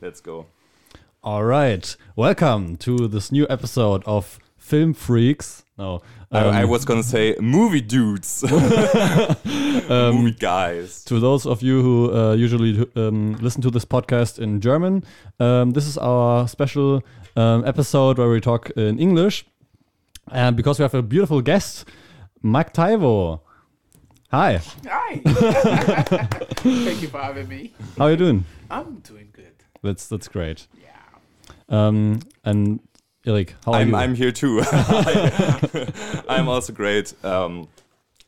Let's go. All right. Welcome to this new episode of Film Freaks. No. I, I um, was gonna say movie dudes, Um, movie guys. to those of you who uh, usually um, listen to this podcast in German, um, this is our special um, episode where we talk in English. And because we have a beautiful guest, Mike Taivo. Hi, Hi. Thank you for having me. how are you doing? I'm doing good. That's that's great. Yeah. Um, and Erik, how are I'm, you? I'm here too. I'm also great. Um,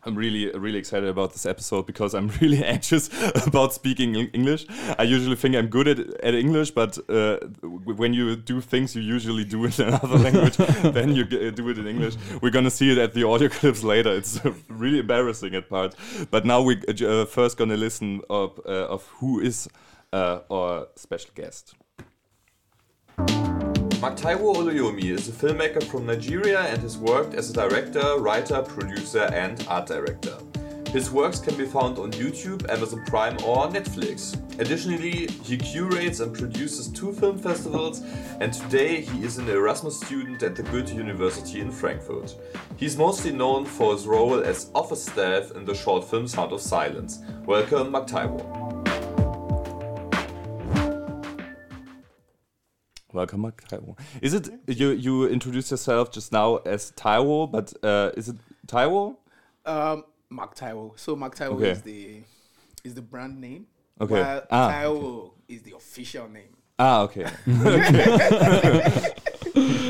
I'm really, really excited about this episode because I'm really anxious about speaking English. I usually think I'm good at, at English, but uh, when you do things you usually do in another language, then you g- do it in English. We're gonna see it at the audio clips later. It's uh, really embarrassing at parts. But now we're uh, first gonna listen of, uh, of who is uh, our special guest. Mactaiwo Oluyomi is a filmmaker from Nigeria and has worked as a director, writer, producer, and art director. His works can be found on YouTube, Amazon Prime, or Netflix. Additionally, he curates and produces two film festivals, and today he is an Erasmus student at the Goethe University in Frankfurt. He's mostly known for his role as office staff in the short film Sound of Silence. Welcome, Mactaiwo. Welcome, Mark Taiwo. Is it you? You introduced yourself just now as Taiwo, but uh, is it Taiwo? Um, Mark Taiwo. So Mark Taiwo Okay. is the is the brand name. Okay. While Ah, Taiwo is the official name. Ah, okay.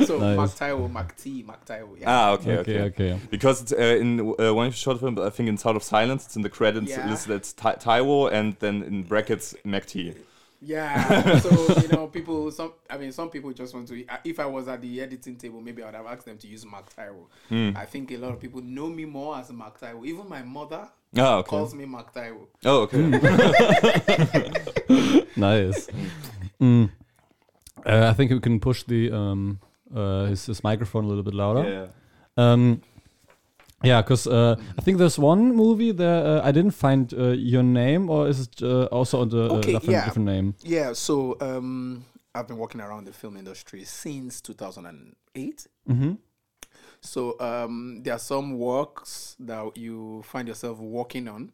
So Nice. Mark Taiwo, Mark T, Mark Taiwo. Yeah. ah, okay, okay, okay. okay. Because it's, uh, in uh, one of the short films, I think in Sound of Silence, it's in the credits Yeah. listed as Taiwo, and then in brackets MacT. Yeah. so you know, people. Some. I mean, some people just want to. If I was at the editing table, maybe I would have asked them to use Mark Taiwo. Hmm. I think a lot of people know me more as Mark Taiwo. Even my mother Ah, okay. calls me Mark Taiwo. Oh, okay. Nice. Mm. Uh, I think we can push the um, uh, his, his microphone a little bit louder. yeah. Um, yeah, because uh, I think there's one movie that uh, I didn't find uh, your name, or is it uh, also under a Okay, different, yeah. different name? Yeah, so um, I've been working around the film industry since 2008. Mm-hmm. So um, there are some works that you find yourself working on,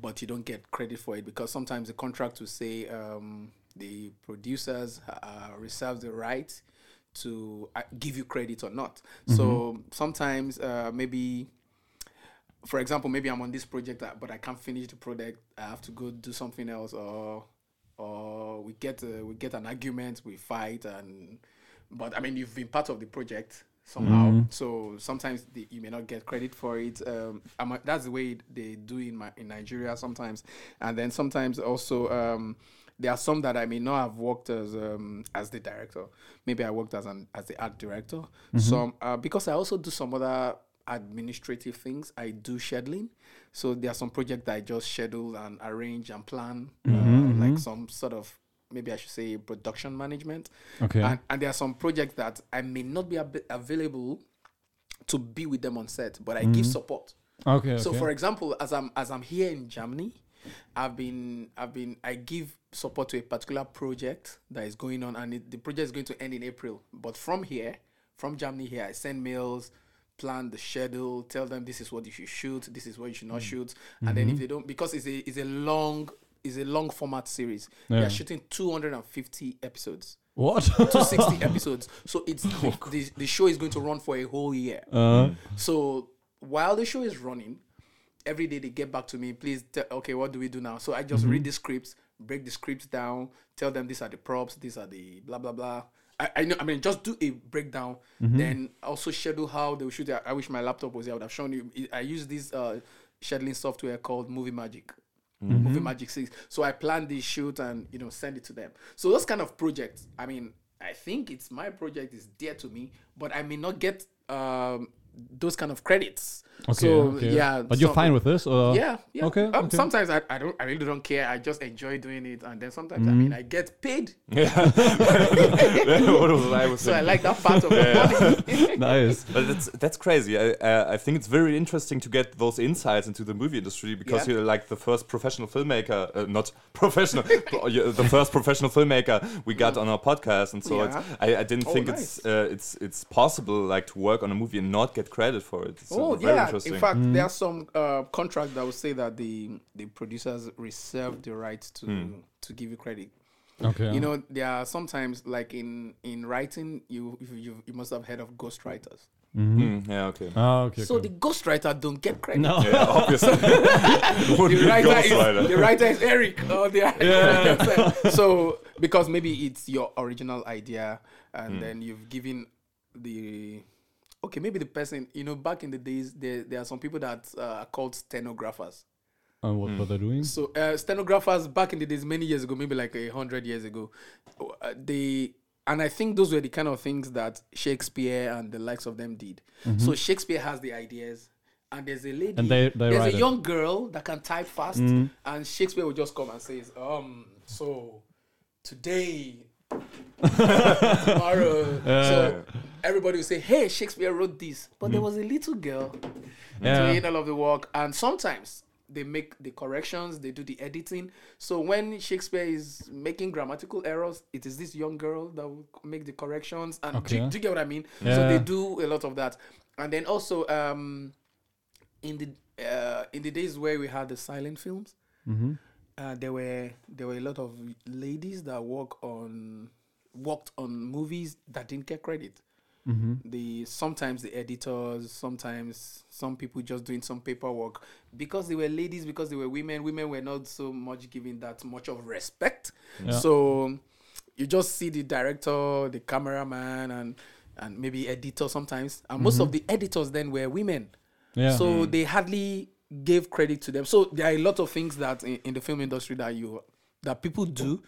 but you don't get credit for it because sometimes the contract will say um, the producers uh, reserve the right to uh, give you credit or not. So sometimes uh, maybe for example, maybe I'm on this project, uh, but I can't finish the project. I have to go do something else, or or we get uh, we get an argument, we fight, and but I mean you've been part of the project somehow, so sometimes the, you may not get credit for it. Um, a- that's the way they do in my in Nigeria sometimes, and then sometimes also. Um, there are some that I may not have worked as um, as the director. Maybe I worked as an as the art director. Some uh, because I also do some other administrative things. I do scheduling. So there are some projects that I just schedule and arrange and plan, uh, mm-hmm, mm-hmm. like some sort of maybe I should say production management. Okay. And, and there are some projects that I may not be ab- available to be with them on set, but I give mm-hmm. support. okay. So okay. for example, as I'm as I'm here in Germany, I've been I've been I give support to a particular project that is going on, and it, the project is going to end in April. But from here, from Germany here, I send mails, plan the schedule, tell them this is what you should shoot, this is what you should not mm. shoot, and then if mm-hmm. they don't, because it's a it's a long it's a long format series. They Yeah. are shooting 250 episodes. what? 260 episodes. So it's oh, the, the, the show is going to run for a whole year. uh, So while the show is running, every day they get back to me, please, te- okay, what do we do now? So I just read mm-hmm. the scripts, break the scripts down, tell them these are the props, these are the blah, blah, blah. I, I know, I mean, just do a breakdown, then also schedule how they will shoot it. I wish my laptop was here. I would have shown you. I use this uh, scheduling software called Movie Magic. Movie Magic 6. So I plan this shoot and, you know, send it to them. So those kind of projects, I mean, I think it's my project is dear to me, but I may not get um, those kind of credits. Okay, so okay. yeah, But you're fine with this, or yeah, yeah. Okay, Um, okay. Sometimes I, I don't I really don't care. I just enjoy doing it, and then sometimes I Mm-hmm. mean I get paid, Yeah. what was I was so I like that part of the money. nice. But that's that's crazy. I uh, I think it's very interesting to get those insights into the movie industry because Yeah. you're like the first professional filmmaker, uh, not professional, but you're the first professional filmmaker we got on our podcast, and so Yeah. it's, I, I didn't Oh, think it's uh, it's it's possible like to work on a movie and not get credit for it. It's Oh very yeah! In fact, there are some uh, contracts that will say that the the producers reserve the right to to give you credit. Okay. You know, there are sometimes like in in writing, you you you, you must have heard of ghostwriters. Mm, yeah, okay. Ah, okay. So okay. the ghostwriter don't get credit. no. Yeah, obviously. The writer is ghostwriter. the writer is Eric or the so because maybe it's your original idea and then you've given the okay maybe the person you know back in the days there there are some people that uh, are called stenographers And what what they're doing? so uh, stenographers back in the days many years ago maybe like a hundred years ago uh, they and I think those were the kind of things that Shakespeare and the likes of them did. So Shakespeare has the ideas, and there's a lady, And they- they there's write a it. young girl that can type fast, and Shakespeare will just come and says, um, so today, tomorrow, so everybody will say, hey, Shakespeare wrote this, but there was a little girl Yeah. doing all of the work, and sometimes they make the corrections, they do the editing. So when Shakespeare is making grammatical errors, it is this young girl that will make the corrections. And do, you- Okay. do you get what I mean? So they do a lot of that, and then also um, in the uh, in the days where we had the silent films, Mm-hmm. uh, there were there were a lot of ladies that work on worked on movies that didn't get credit. Mm-hmm. The sometimes the editors, sometimes some people just doing some paperwork because they were ladies, because they were women. Women were not so much given that much of respect. Yeah. So you just see the director, the cameraman, and and maybe editor sometimes. And most of the editors then were women. Yeah. So they hardly gave credit to them. So there are a lot of things that in, in the film industry that you that people do,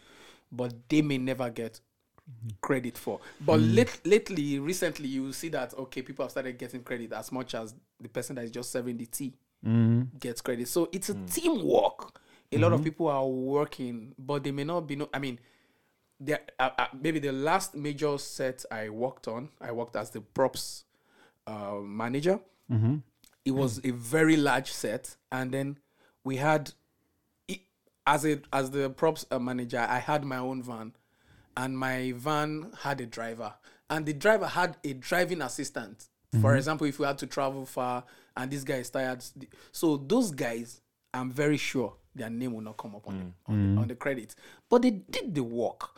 but they may never get credit for. But late, lately, recently, you see that okay, people have started getting credit as much as the person that is just serving the tea Mm-hmm. gets credit. So it's a teamwork. A lot of people are working, but they may not be. No, I mean, there uh, uh, maybe the last major set I worked on, I worked as the props uh, manager. It was a very large set, and then we had, it, as a as the props uh, manager, I had my own van, and my van had a driver, and the driver had a driving assistant. For mm-hmm. example, if we had to travel far and this guy is tired, so those guys, I'm very sure their name will not come up on, the, on, the, mm. on the credits, but they did the work.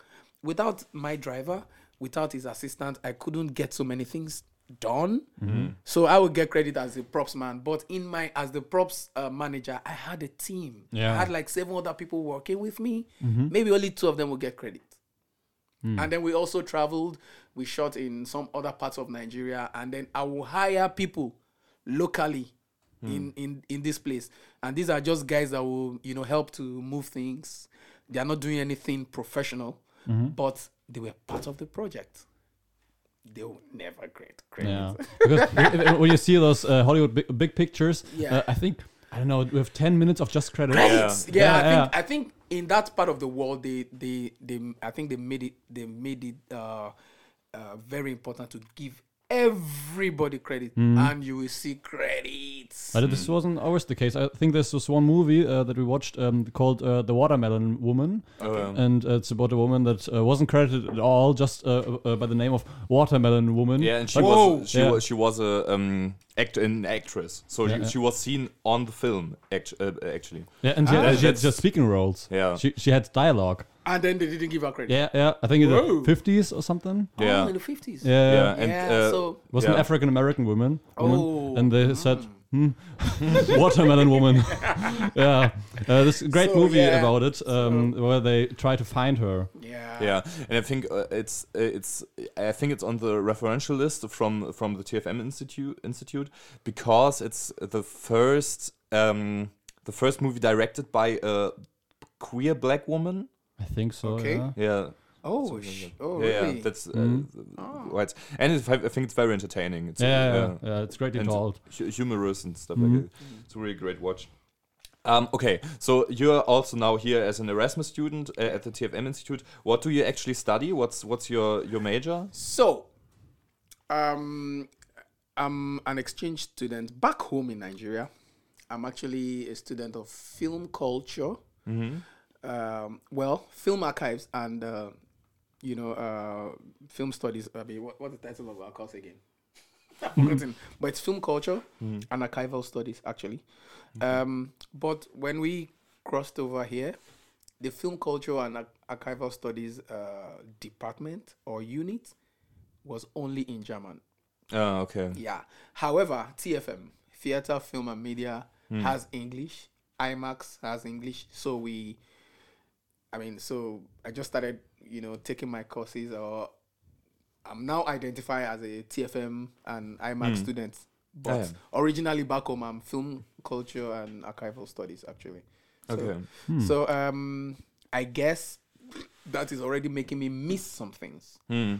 Without my driver, without his assistant, I couldn't get so many things done. Mm-hmm. So I would get credit as a props man, but in my as the props uh, manager, I had a team. Yeah. I had like seven other people working with me. Mm-hmm. Maybe only two of them will get credit. And then we also traveled. We shot in some other parts of Nigeria, and then I will hire people locally in, in in this place. And these are just guys that will you know help to move things. They are not doing anything professional, but they were part of the project. They will never get credit. Yeah, because when you see those uh, Hollywood big, big pictures, Yeah. uh, I think I don't know. We have ten minutes of just credits. Credits. Yeah, Yeah, I yeah. think I think in that part of the world, they they they I think they made it they made it uh, uh, very important to give everybody credit, and you will see credits. But this wasn't always the case. I think this was one movie uh, that we watched um, called uh, The Watermelon Woman. Um, And uh, it's about a woman that uh, wasn't credited at all, just uh, uh, by the name of Watermelon Woman. yeah, and she But- was she Yeah. was she was a um act an actress, so Yeah, she, yeah. she was seen on the film act, uh, actually. Yeah, and she, had, Ah. she had just speaking roles. Yeah. she she had dialogue. and then they didn't give her credit. Yeah, yeah. I think in Whoa. the fifties or something. Oh, Yeah. in the fifties. Yeah, Yeah, and yeah. uh, so was Yeah. an African American woman, woman, Oh. and they said, hmm, "Watermelon Woman." yeah, uh, this great So, movie yeah. about it, um, where they try to find her. yeah, Yeah, and I think uh, it's uh, it's I think it's on the referential list from from the TFM Institute Institute because it's the first um, the first movie directed by a queer black woman. I think so. Okay. Yeah. Yeah, Oh, sh- oh, yeah, really? yeah, that's uh, Mhm. Oh. why and it's, I think it's very entertaining. It's, uh, Yeah, yeah, yeah, it's greatly And told. humorous and stuff Mhm. like that. It's a really great watch. Um, okay, so you're also now here as an Erasmus student uh, at the TFM Institute. What do you actually study? What's what's your your major? So, um, I'm an exchange student back home in Nigeria. I'm actually a student of film culture. Um, well, film archives and uh, you know uh, film studies. I mean, what, what's the title of our course again? Forgotten. But it's film culture and archival studies actually. Um, but when we crossed over here, the film culture and ar- archival studies uh, department or unit was only in German. Oh, okay. Yeah. However, TFM, Theater, Film and Media, has English. IMACS has English. So we, I mean, so I just started, you know, taking my courses or I'm now identified as a TFM and IMACS student. But originally back home, I'm film culture and archival studies actually. So, Okay. So um, I guess that is already making me miss some things Hmm.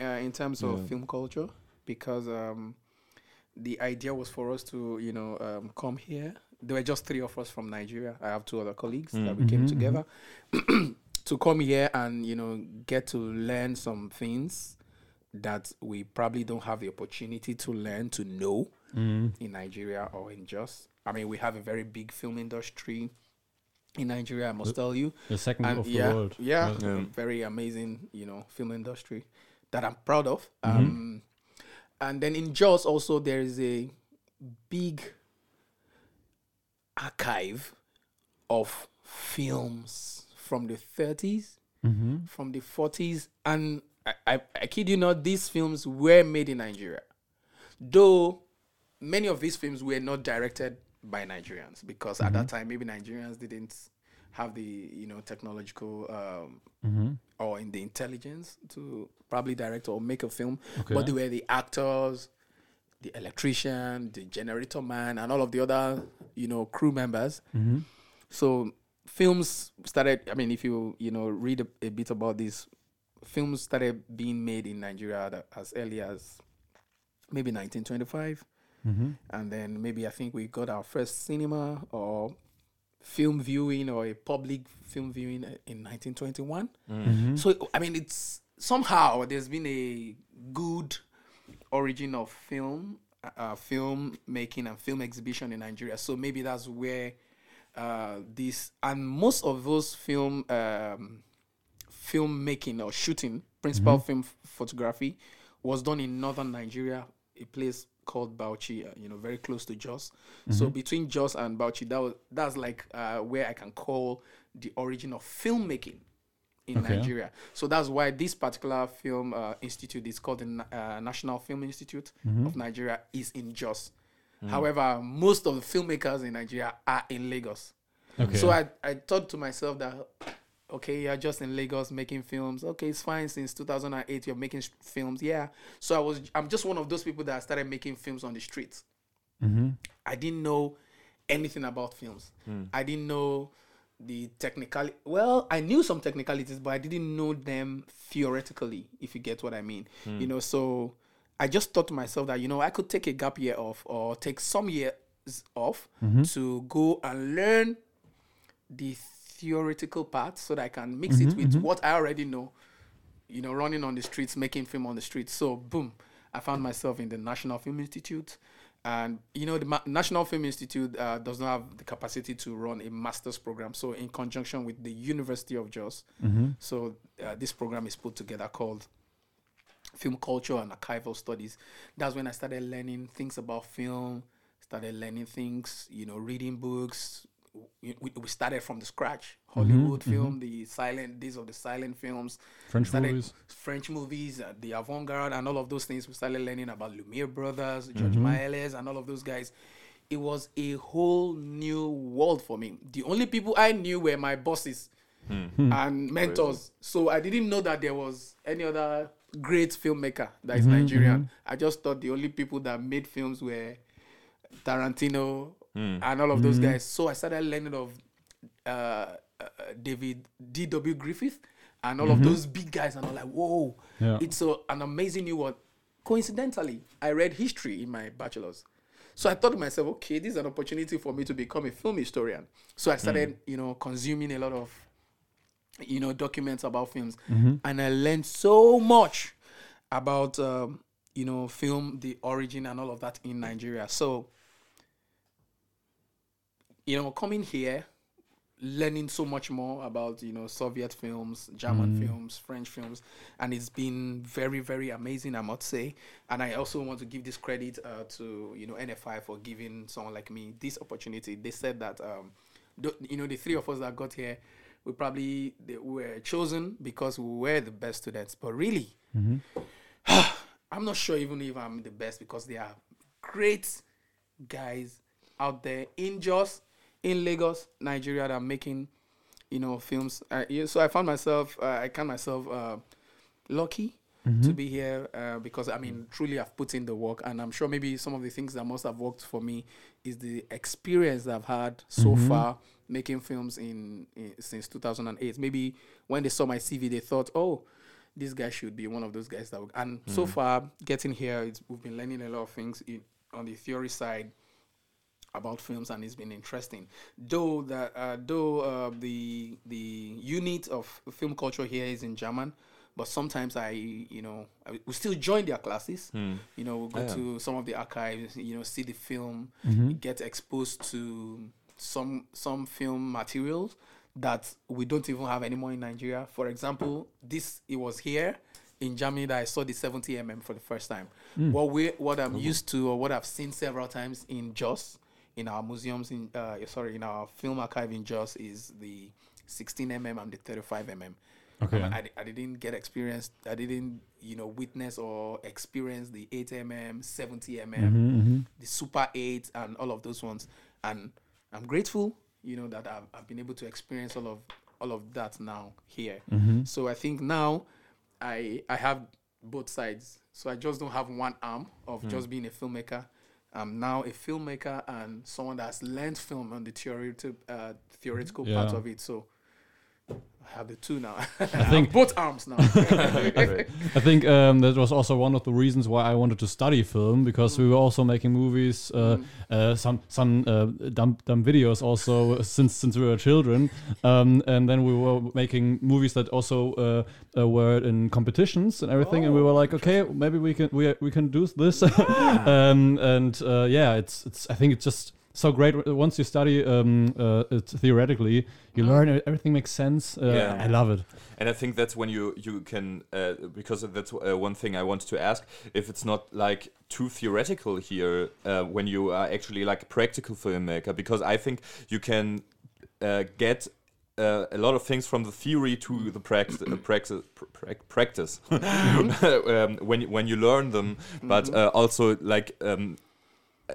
uh, in terms of Yeah. film culture because um, the idea was for us to, you know, um, come here. There were just three of us from Nigeria. I have two other colleagues that we came Mhm, together to come here and, you know, get to learn some things that we probably don't have the opportunity to learn, to know Mm. in Nigeria or in Jos. I mean, we have a very big film industry in Nigeria, I must tell you The second and of the yeah, world. yeah, Yeah. very amazing, you know, film industry that I'm proud of. Mm-hmm. Um, and then in Jos also there is a big archive of films from the 30s, Mm-hmm. from the 40s, and I, I, I kid you not, these films were made in Nigeria, though many of these films were not directed by Nigerians because at that time maybe Nigerians didn't have the you know technological um, Mm-hmm. or in the intelligence to probably direct or make a film, Okay. but they were the actors, the electrician, the generator man, and all of the other you know crew members. Mm-hmm. So films started. I mean, if you you know read a, a bit about this, films started being made in Nigeria as early as maybe 1925 Mm-hmm. and then maybe I think we got our first cinema or film viewing or a public film viewing in 1921. Mm-hmm. So I mean, it's somehow there's been a good origin of film, uh, film making and film exhibition in Nigeria. So maybe that's where uh, this and most of those film um, film making or shooting, principal film f- photography, was done in northern Nigeria, a place called Bauchi, uh, you know, very close to Jos. So between Jos and Bauchi, that was that's like uh, where I can call the origin of filmmaking in Okay. Nigeria. So that's why this particular film uh, institute is called the Na- uh, National Film Institute of Nigeria is in Jos. Mm. However, most of the filmmakers in Nigeria are in Lagos. Okay. So I, I thought to myself that, okay, you're just in Lagos making films. Okay, it's fine. Since 2008, you're making sh- films. Yeah. So I was, I'm just one of those people that started making films on the streets. mm-hmm. I didn't know anything about films. Hmm. I didn't know the technical. Well, I knew some technicalities, but I didn't know them theoretically. If you get what I mean, hmm. you know. So I just thought to myself that you know I could take a gap year off or take some years off to go and learn the theoretical part so that I can mix it with what I already know. You know, running on the streets, making film on the streets. So boom, I found myself in the National Film Institute. And you know, the Ma- National Film Institute uh, does not have the capacity to run a master's program. So, in conjunction with the University of Jos, so uh, this program is put together called Film Culture and Archival Studies. That's when I started learning things about film, started learning things, you know, reading books. We, we we started from the scratch. Mm-hmm, Hollywood mm-hmm. film, the silent days of the silent films, French movies. French movies, uh, the avant-garde, and all of those things. We started learning about Lumiere brothers, Georges mm-hmm. Méliès, and all of those guys. It was a whole new world for me. The only people I knew were my bosses hmm. Hmm. and mentors. So I didn't know that there was any other great filmmaker that is mm-hmm, Nigerian. Mm-hmm. I just thought the only people that made films were Tarantino hmm. and all of those mm-hmm. guys. So I started learning of uh, uh, David D.W. Griffith and all of those big guys, and I'm like, whoa, Yeah. it's a, an amazing new one. Coincidentally, I read history in my bachelor's. So I thought to myself, okay, this is an opportunity for me to become a film historian. So I started, hmm. you know, consuming a lot of, you know, documents about films, and I learned so much about, um, you know, film, the origin, and all of that in Nigeria. So, you know, coming here, learning so much more about you know Soviet films, German films, French films, and it's been very very amazing, I must say. And I also want to give this credit uh, to you know NFI for giving someone like me this opportunity. They said that um, you know the three of us that got here, we probably were chosen because we were the best students, but really. I'm not sure even if I'm the best because there are great guys out there in Jos, in Lagos, Nigeria that are making, you know, films. Uh, so I found myself, uh, I count myself uh, lucky to be here uh, because I mean, truly, I've put in the work, and I'm sure maybe some of the things that must have worked for me is the experience that I've had so far making films in, in since 2008. Maybe when they saw my CV, they thought, oh this guy should be one of those guys that. Will, and so far, getting here, it's, we've been learning a lot of things in, on the theory side about films, and it's been interesting. Though that, uh, though uh, the the unit of film culture here is in German, but sometimes I, you know, I, we still join their classes. You know, we'll go Yeah. to some of the archives. You know, see the film, get exposed to some some film materials that we don't even have anymore in Nigeria. For example, this it was here in Germany that I saw the 70 mm for the first time. What we what I'm used to or what I've seen several times in Jos in our museums in uh, sorry in our film archive in Jos is the 16 mm and the 35 mm. Okay. I, I didn't get experience. I didn't, you know, witness or experience the 8 mm, 70 mm, the Super 8, and all of those ones. And I'm grateful, you know, that I've, I've been able to experience all of all of that now here. So I think now I I have both sides. So I just don't have one arm of just being a filmmaker. I'm now a filmmaker and someone that's learned film on the theoretical uh, theoretical part of it. So I have the two now. I think- both arms now. I think um, that was also one of the reasons why I wanted to study film because we were also making movies, uh, uh, some some uh, dumb, dumb videos also since since we were children, um, and then we were making movies that also uh, uh, were in competitions and everything, and we were like, okay, maybe we can we we can do this, um, and uh, yeah, it's it's I think it's just. So great! Once you study um, uh, it theoretically, you learn e- everything makes sense. Uh, Yeah. I love it. And I think that's when you you can uh, because that's uh, one thing I wanted to ask if it's not like too theoretical here uh, when you are actually like a practical filmmaker because I think you can uh, get. Uh, a lot of things from the theory to the practice, uh, practice, pr- practice um, when you- when you learn them, but uh, also like um,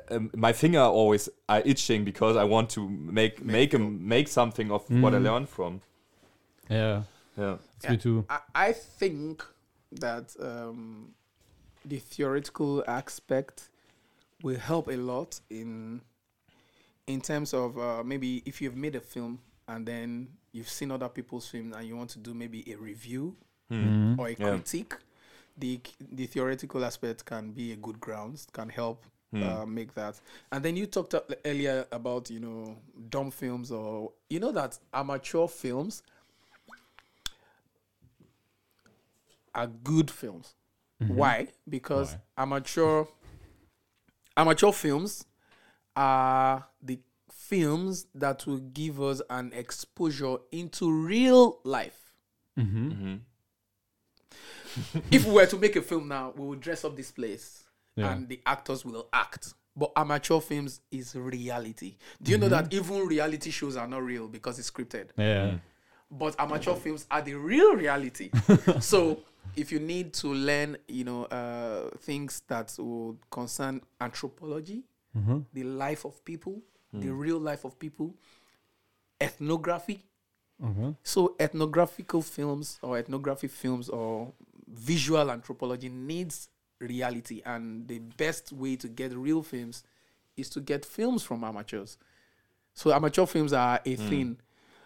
um, my finger always are itching because I want to make make a, make something of what I Mhm. learned from. Yeah, Yeah. it's me too. I, I think that um, the theoretical aspect will help a lot in in terms of uh, maybe if you've made a film and then you've seen other people's films and you want to do maybe a review Mhm. or a Yeah. critique, the the theoretical aspect can be a good grounds, can help Hmm. uh, make that. And then you talked earlier about you know dumb films or you know that amateur films are good films. Why? Because Why? amateur amateur films are the films that will give us an exposure into real life. Mm-hmm. if we were to make a film now, we would dress up this place Yeah. and the actors will act. But amateur films is reality. Do you know that even reality shows are not real because it's scripted? Yeah. But amateur films are the real reality. so if you need to learn, you know, uh, things that would concern anthropology, the life of people, the real life of people, ethnography, Mhm. so ethnographical films or ethnography films or visual anthropology needs reality and the best way to get real films is to get films from amateurs. So amateur films are a thing.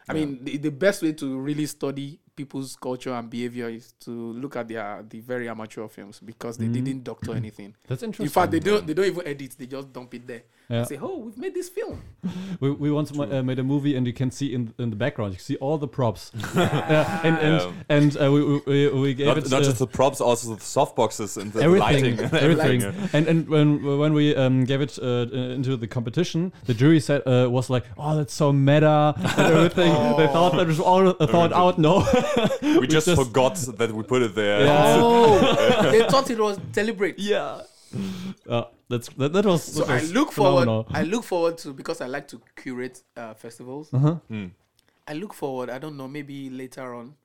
I mean, the, the best way to really study people's culture and behavior is to look at their the very amateur films because they Mhm. didn't doctor anything. That's interesting. In fact, they don't they don't even edit. They just dump it there. Yeah. Say, oh, we've made this film. we, we once ma- uh, made a movie and you can see in in the background you see all the props yeah, and and, Yeah. and uh, we, we- we we gave Not, it not uh, just the props, also the soft boxes and the everything, lighting. everything. yeah. And and when when we um, gave it uh, into the competition, the jury said uh, was like, "Oh, that's so meta and everything." They thought that was all uh, thought out. No, We, just, forgot that we put it there. Yeah. Oh, they thought it was deliberate. yeah. Uh, that's that, that was. So that I was look forward. I look forward to because I like to curate uh, festivals. Uh-huh. Hmm. I look forward. I don't know. Maybe later on,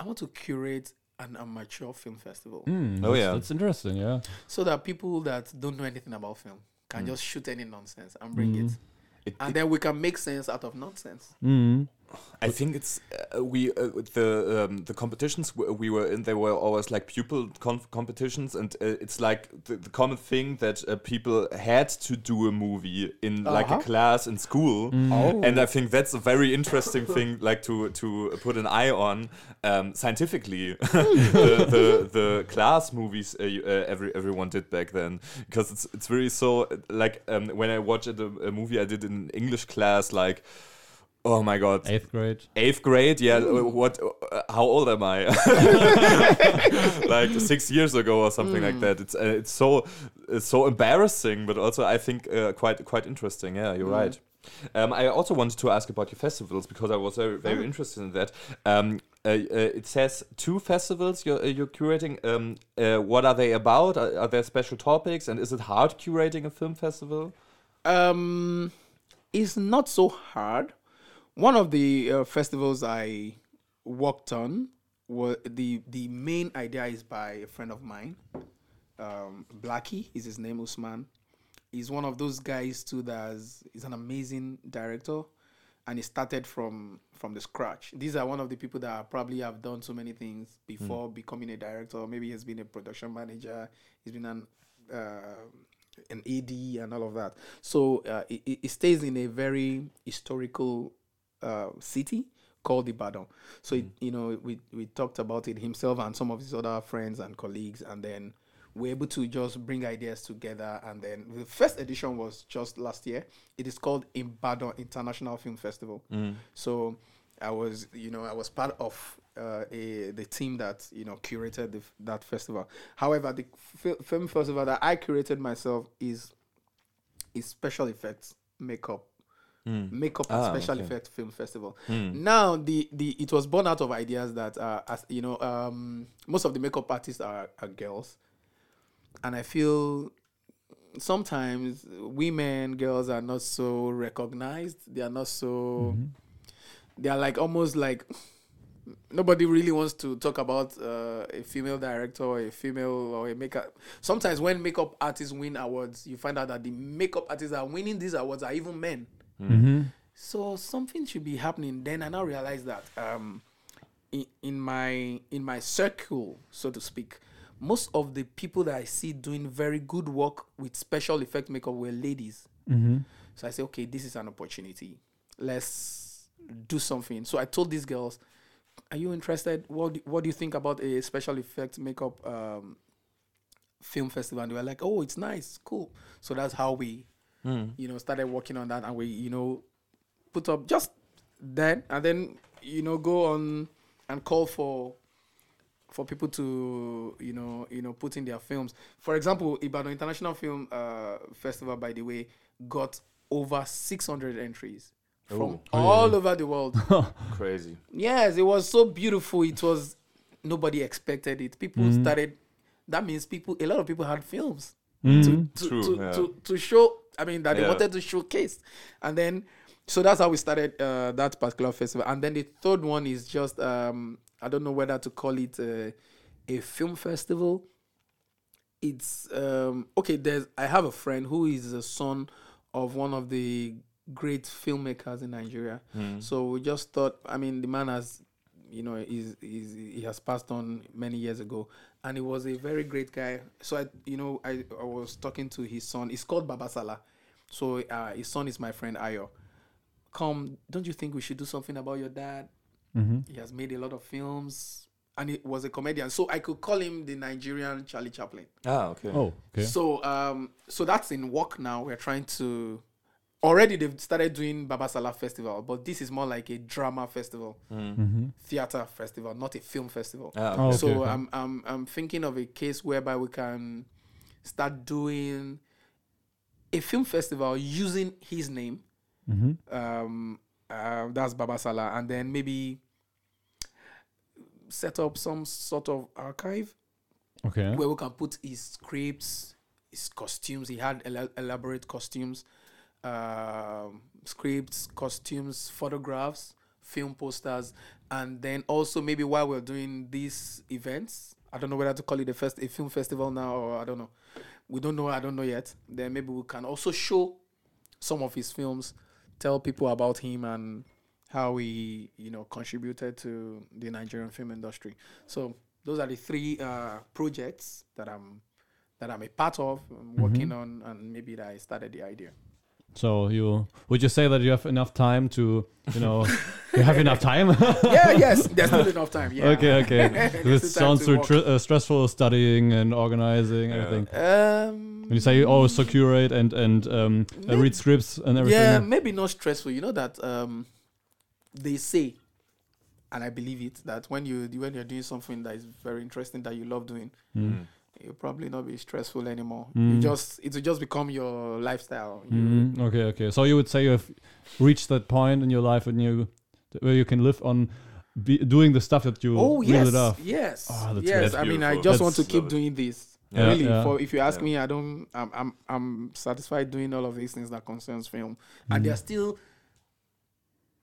I want to curate an amateur film festival Mm, Oh, yeah. that's interesting. Yeah. so that people that don't know anything about film can just shoot any nonsense and bring Mm. it, It- and it- then we can make sense out of nonsense. Mm. I think it's uh, we uh, the um, the competitions we were in. They were always like pupil conf- competitions, and uh, it's like the, the common thing that uh, people had to do a movie in like a Uh-huh. class in school. Oh, And I think that's a very interesting thing, like to to put an eye on um, scientifically. the, the the class movies uh, uh, every everyone did back then, because it's it's very so uh, like um, when I watched a, a movie I did in English class, like. Oh my god! Eighth grade. Eighth grade, yeah. What? Uh, how old am I? like six years ago or something like that. It's uh, it's so it's so embarrassing, but also I think uh, quite quite interesting. Yeah, you're right. Um, I also wanted to ask about your festivals because I was very very interested in that. Um, uh, uh, it says two festivals you're, uh, you're curating. Um, uh, what are they about? Are, are there special topics? And is it hard curating a film festival? Um, it's not so hard. One of the uh, festivals I worked on was the the main idea is by a friend of mine, um, Blackie is his name, Usman. He's one of those guys too that's he's an amazing director, and he started from from the scratch. These are one of the people that probably have done so many things before becoming a director. Maybe he's been a production manager. He's been an uh, an AD and all of that. So uh, it it stays in a very historical uh, city called Ibadan. So it, you know we we talked about it himself and some of his other friends and colleagues, and then we're able to just bring ideas together. And then the first edition was just last year. It is called Ibadan International Film Festival. So I was you know I was part of uh, a the team that you know curated the, that festival. However, the f- film festival that I curated myself is is special effects makeup makeup and Ah, special okay. effect film festival now the the it was born out of ideas that uh as you know um most of the makeup artists are, are girls and i feel sometimes women girls are not so recognized they are not so they are like almost like nobody really wants to talk about uh, a female director or a female or a makeup. Sometimes when makeup artists win awards, you find out that the makeup artists that are winning these awards are even men. Mm-hmm. So something should be happening. Then I now realize that um, in, in my in my circle, so to speak, most of the people that I see doing very good work with special effect makeup were ladies. Mm-hmm. So I say, okay, this is an opportunity. Let's do something. So I told these girls, are you interested? What do, what do you think about a special effect makeup um, film festival? And they were like, oh, it's nice, cool. So that's how we, Hmm. you know, started working on that, and we, you know, put up just then, and then you know, go on and call for for people to you know you know put in their films. For example, Ibadan International Film uh, Festival, by the way, got over 600 entries from Oh. all over the world. Crazy. yes, it was so beautiful. It was nobody expected it. People hmm. started. That means people. A lot of people had films hmm. to to, True, to, yeah. to, to show. I mean, that they wanted to showcase, and then so that's how we started uh, that particular festival. And then the third one is just um, I don't know whether to call it uh, a film festival. It's um, okay. There's I have a friend who is a son of one of the great filmmakers in Nigeria. So we just thought. I mean, the man has, you know, he's, he's he has passed on many years ago, and he was a very great guy. So I, you know, I, I was talking to his son. It's called Baba Sala. So uh, his son is my friend Ayo. Come, don't you think we should do something about your dad? hmm He has made a lot of films, and he was a comedian. So I could call him the Nigerian Charlie Chaplin. Ah, okay. Oh, okay. So um, so that's in work now. We're trying to. Already they've started doing Baba Sala Festival, but this is more like a drama festival, hmm theater festival, not a film festival. Ah, okay. Oh, okay, so okay. I'm I'm I'm thinking of a case whereby we can start doing a film festival using his name. hmm Um, uh, that's Baba Sala, and then maybe set up some sort of archive Okay. where we can put his scripts, his costumes. He had ela- elaborate costumes, um, scripts, costumes, photographs, film posters, and then also maybe while we're doing these events, I don't know whether to call it a fest, a film festival now, or I don't know. We don't know. I don't know yet. Then maybe we can also show some of his films, tell people about him and how he, you know, contributed to the Nigerian film industry. So those are the three uh, projects that I'm that I'm a part of, I'm working on, and maybe that I started the idea. So you would you say that you have enough time to you know you have enough time? yeah, yes, there's still enough time. Yeah. okay, okay. This sounds so tr- uh, stressful, studying and organizing Yeah. everything. Um, When you say you also curate and and um, uh, read scripts and everything. yeah, maybe not stressful. You know that um, they say, and I believe it, that when you when you're doing something that is very interesting that you love doing, Mm. You'll probably not be stressful anymore. Mm. You just it will just become your lifestyle. You, Mm, okay, okay. So you would say you have reached that point in your life when you where you can live on be, doing the stuff that you Oh really yes, love. yes, Oh, that's yes. great. I mean, I Beautiful. just want to keep lovely. doing this. Yeah. Really, Yeah. for if you ask Yeah. me, I don't. I'm I'm I'm satisfied doing all of these things that concerns film, and they're still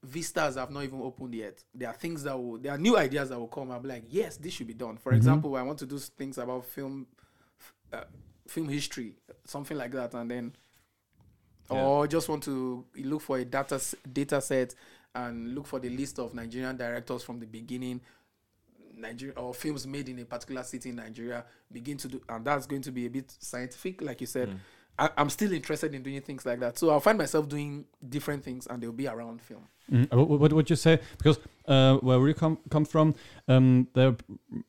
vistas have not even opened yet. There are things that will, there are new ideas that will come. I'll be like, yes, this should be done. For Mhm. example, I want to do things about film, uh, film history, something like that, and then, Yeah. or just want to look for a data data set and look for the list of Nigerian directors from the beginning. Nigeria or films made in a particular city in Nigeria begin to do, and that's going to be a bit scientific, like you said. Mm. I'm still interested in doing things like that, so I'll find myself doing different things, and they'll be around film. Mm. Uh, What, what would you say? Because uh, where we come come from, um, there are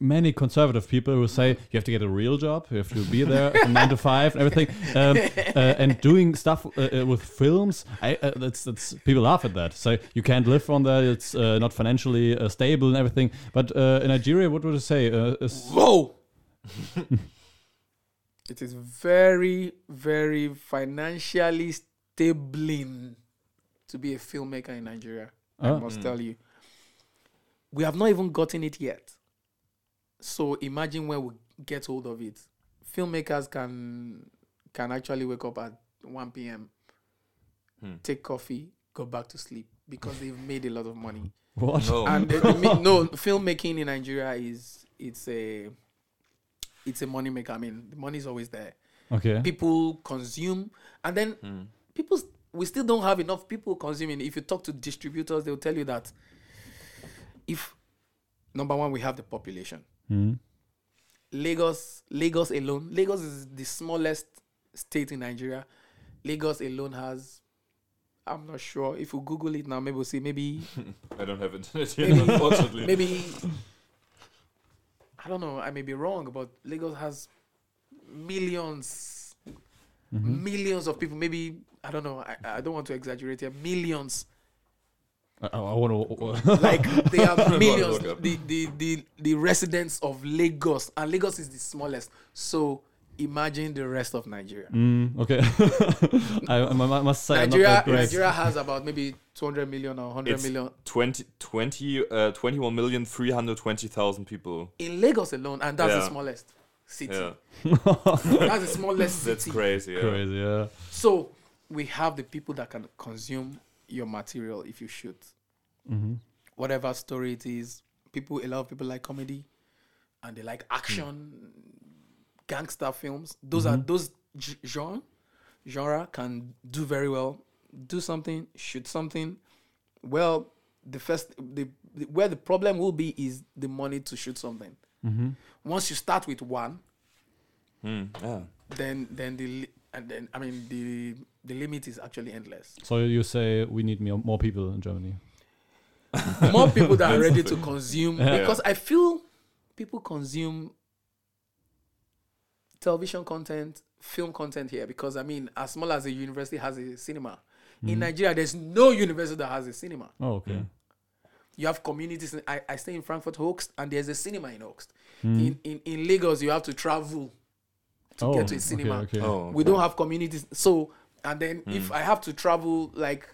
many conservative people who say you have to get a real job, you have to be there from nine to five, and everything, um, uh, and doing stuff uh, uh, with films. I uh, that's that's people laugh at that. So you can't live on that. It's uh, not financially uh, stable and everything. But uh, in Nigeria, what would you say? Uh, Whoa! it is very, very financially stabling to be a filmmaker in Nigeria. I must Mm. tell you. We have not even gotten it yet. So imagine when we get hold of it. Filmmakers can can actually wake up at 1 p.m., Hmm. take coffee, go back to sleep because they've made a lot of money. what? No. and the, the, mi- no filmmaking in Nigeria is it's a it's a money maker. I mean, the money is always there. Okay. People consume, and then Mm. people s- we still don't have enough people consuming. If you talk to distributors, they'll tell you that if number one we have the population, Mm. Lagos Lagos alone, Lagos is the smallest state in Nigeria. Lagos alone has. I'm not sure. If you Google it now, maybe we'll see. Maybe I don't have internet here, Maybe- unfortunately. maybe I don't know. I may be wrong, but Lagos has millions, Mhm. millions of people. Maybe I don't know. I, I don't want to exaggerate here. Millions, I, I want to. like they I'm have millions. look. The, the the the residents of Lagos, and Lagos is the smallest. So imagine the rest of Nigeria. Mm, okay. I, I must say, Nigeria. Nigeria has about maybe 200 million or 100 It's- million 20, 20, uh, 21,320,000 people. in Lagos alone, and that's the smallest city. Yeah, That's the smallest city. that's crazy. Yeah. Crazy, yeah. So we have the people that can consume your material if you shoot Mm-hmm. whatever story it is. People, a lot of people like comedy, and they like action, gangster films. Those are those g- genre genre can do very well. Do something, shoot something. Well, the first the, the where the problem will be is the money to shoot something. Mm-hmm. Once you start with one, Mm, yeah. then then the li- and then I mean the the limit is actually endless. So you say we need more, more people in Germany. more people that are ready to consume Yeah. because I feel people consume television content, film content here because I mean, as small as a university has a cinema, in Nigeria there's no university that has a cinema. Oh, okay. You have communities. In, I, I stay in Frankfurt, Höchst, and there's a cinema in Höchst. Hmm. In, in in Lagos, you have to travel to oh, get to a cinema. Okay, Oh, We don't have communities. So, and then if I have to travel like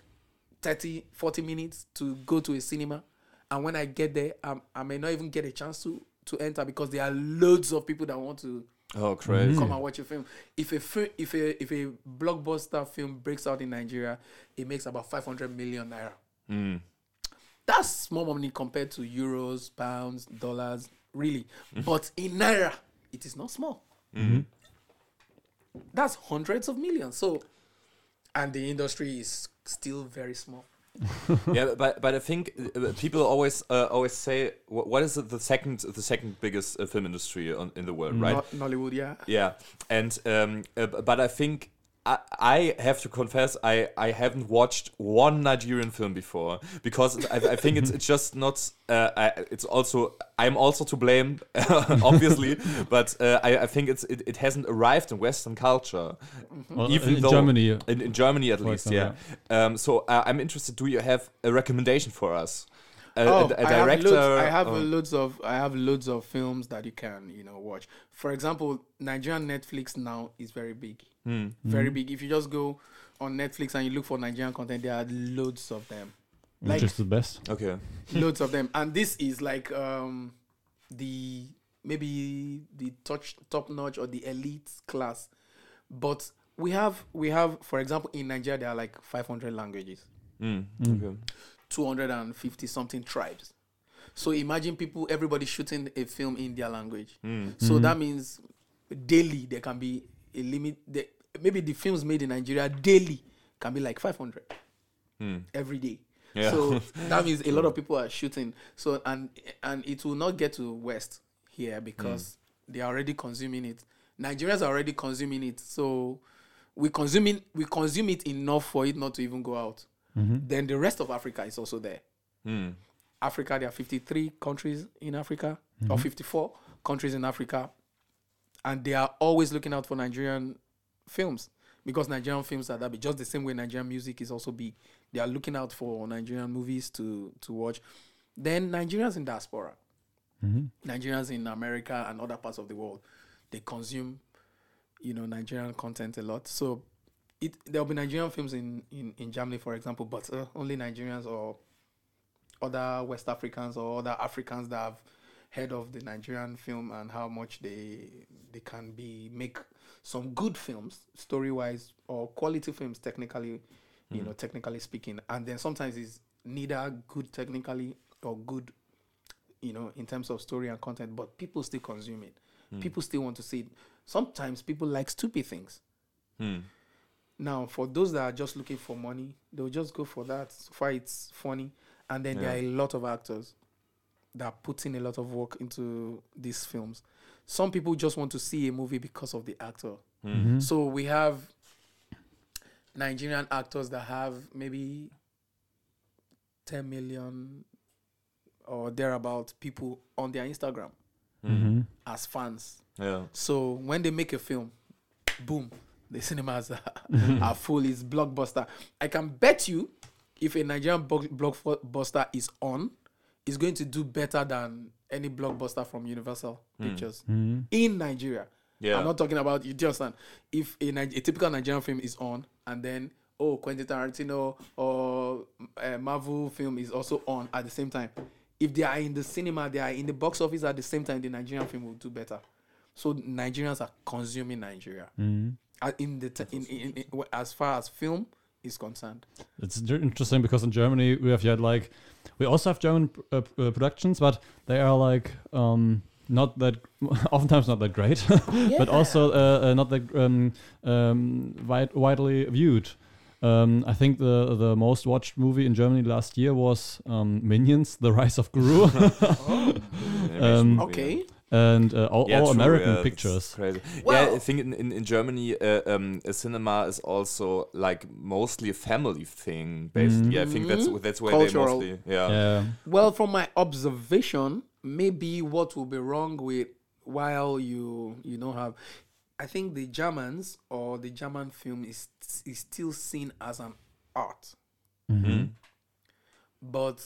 30, 40 minutes to go to a cinema, and when I get there, um, I may not even get a chance to to enter because there are loads of people that want to Oh, crazy. come and watch a film. If a fi- if a if a blockbuster film breaks out in Nigeria, it makes about 500 million naira. Mm. That's small money compared to euros, pounds, dollars, really. But in naira, it is not small. That's hundreds of millions. So, and the industry is still very small. yeah, but but I think uh, people always uh, always say wh- what is the second the second biggest uh, film industry on, in the world, right? No- Nollywood, yeah. Yeah, and um, uh, but I think I, I have to confess I, I haven't watched one Nigerian film before because I, I think it's it's just not. Uh, I, it's also I'm also to blame, obviously, but uh, I, I think it's it, it hasn't arrived in Western culture, Well, even in though Germany. in, in Germany at least, example, yeah. Um, so uh, I'm interested. Do you have a recommendation for us? A, Oh, a, a I have director? loads. I have or- loads of. I have loads of films that you can, you know, watch. For example, Nigerian Netflix now is very big, Hmm. very big. If you just go on Netflix and you look for Nigerian content, there are loads of them, Which like is the best. Okay. loads of them. And this is like um the maybe the touch top notch or the elite class, but we have we have for example in Nigeria there are like 500 languages. Mm. Mm. Okay. 250 something tribes. So imagine people, everybody shooting a film in their language. Mm. So that means daily there can be a limit. The, maybe the films made in Nigeria daily can be like 500 Mm. every day. Yeah. So that means a lot of people are shooting. So and and it will not get to West here because they are already consuming it. Nigerians are already consuming it. So we consuming we consume it enough for it not to even go out. Mm-hmm. Then the rest of Africa is also there. Mm. Africa, there are 53 countries in Africa, mm-hmm. or 54 countries in Africa, and they are always looking out for Nigerian films because Nigerian films are that big. Just the same way Nigerian music is also big. They are looking out for Nigerian movies to to watch. Then Nigerians in diaspora, mm-hmm. Nigerians in America and other parts of the world, they consume, you know, Nigerian content a lot. So. It, there'll be Nigerian films in, in, in Germany, for example, but uh, only Nigerians or other West Africans or other Africans that have heard of the Nigerian film and how much they they can be make some good films story wise or quality films technically, you know, technically speaking. And then sometimes it's neither good technically or good, you know, in terms of story and content, but people still consume it. People still want to see it. Sometimes people like stupid things. Mm. Now, for those that are just looking for money, they'll just go for that. So far, it's funny. And then there are a lot of actors that put in a lot of work into these films. Some people just want to see a movie because of the actor. Mhm. So we have Nigerian actors that have maybe 10 million or thereabout people on their Instagram Mhm. as fans. Yeah. So when they make a film, boom, the cinemas are, are full. It's blockbuster. I can bet you, if a Nigerian block- blockbuster is on, it's going to do better than any blockbuster from Universal Pictures Mhm. in Nigeria. Yeah. I'm not talking about you. Do you understand? If a, a typical Nigerian film is on, and then oh Quentin Tarantino or uh, Marvel film is also on at the same time. If they are in the cinema, they are in the box office at the same time. The Nigerian film will do better. So Nigerians are consuming Nigeria Mhm. Uh, in the t- in, in, in, in- as far as film is concerned. It's interesting because in Germany we have yet like we also have German uh, uh, productions, but they are like um, not that oftentimes not that great, but also uh, uh, not that um, um, wide, widely viewed. Um, I think the the most watched movie in Germany last year was um, Minions: The Rise of Gru. Animation Um, movie, Okay. And uh, all, all true, American yeah, pictures. Crazy. Well- yeah, I think in, in, in Germany, uh, um, a cinema is also like mostly a family thing. Basically, yeah, I think that's that's where Cultural. they mostly yeah. Yeah. Well, from my observation, maybe what will be wrong with while you you don't have, I think the Germans or the German film is is still seen as an art, Mhm. but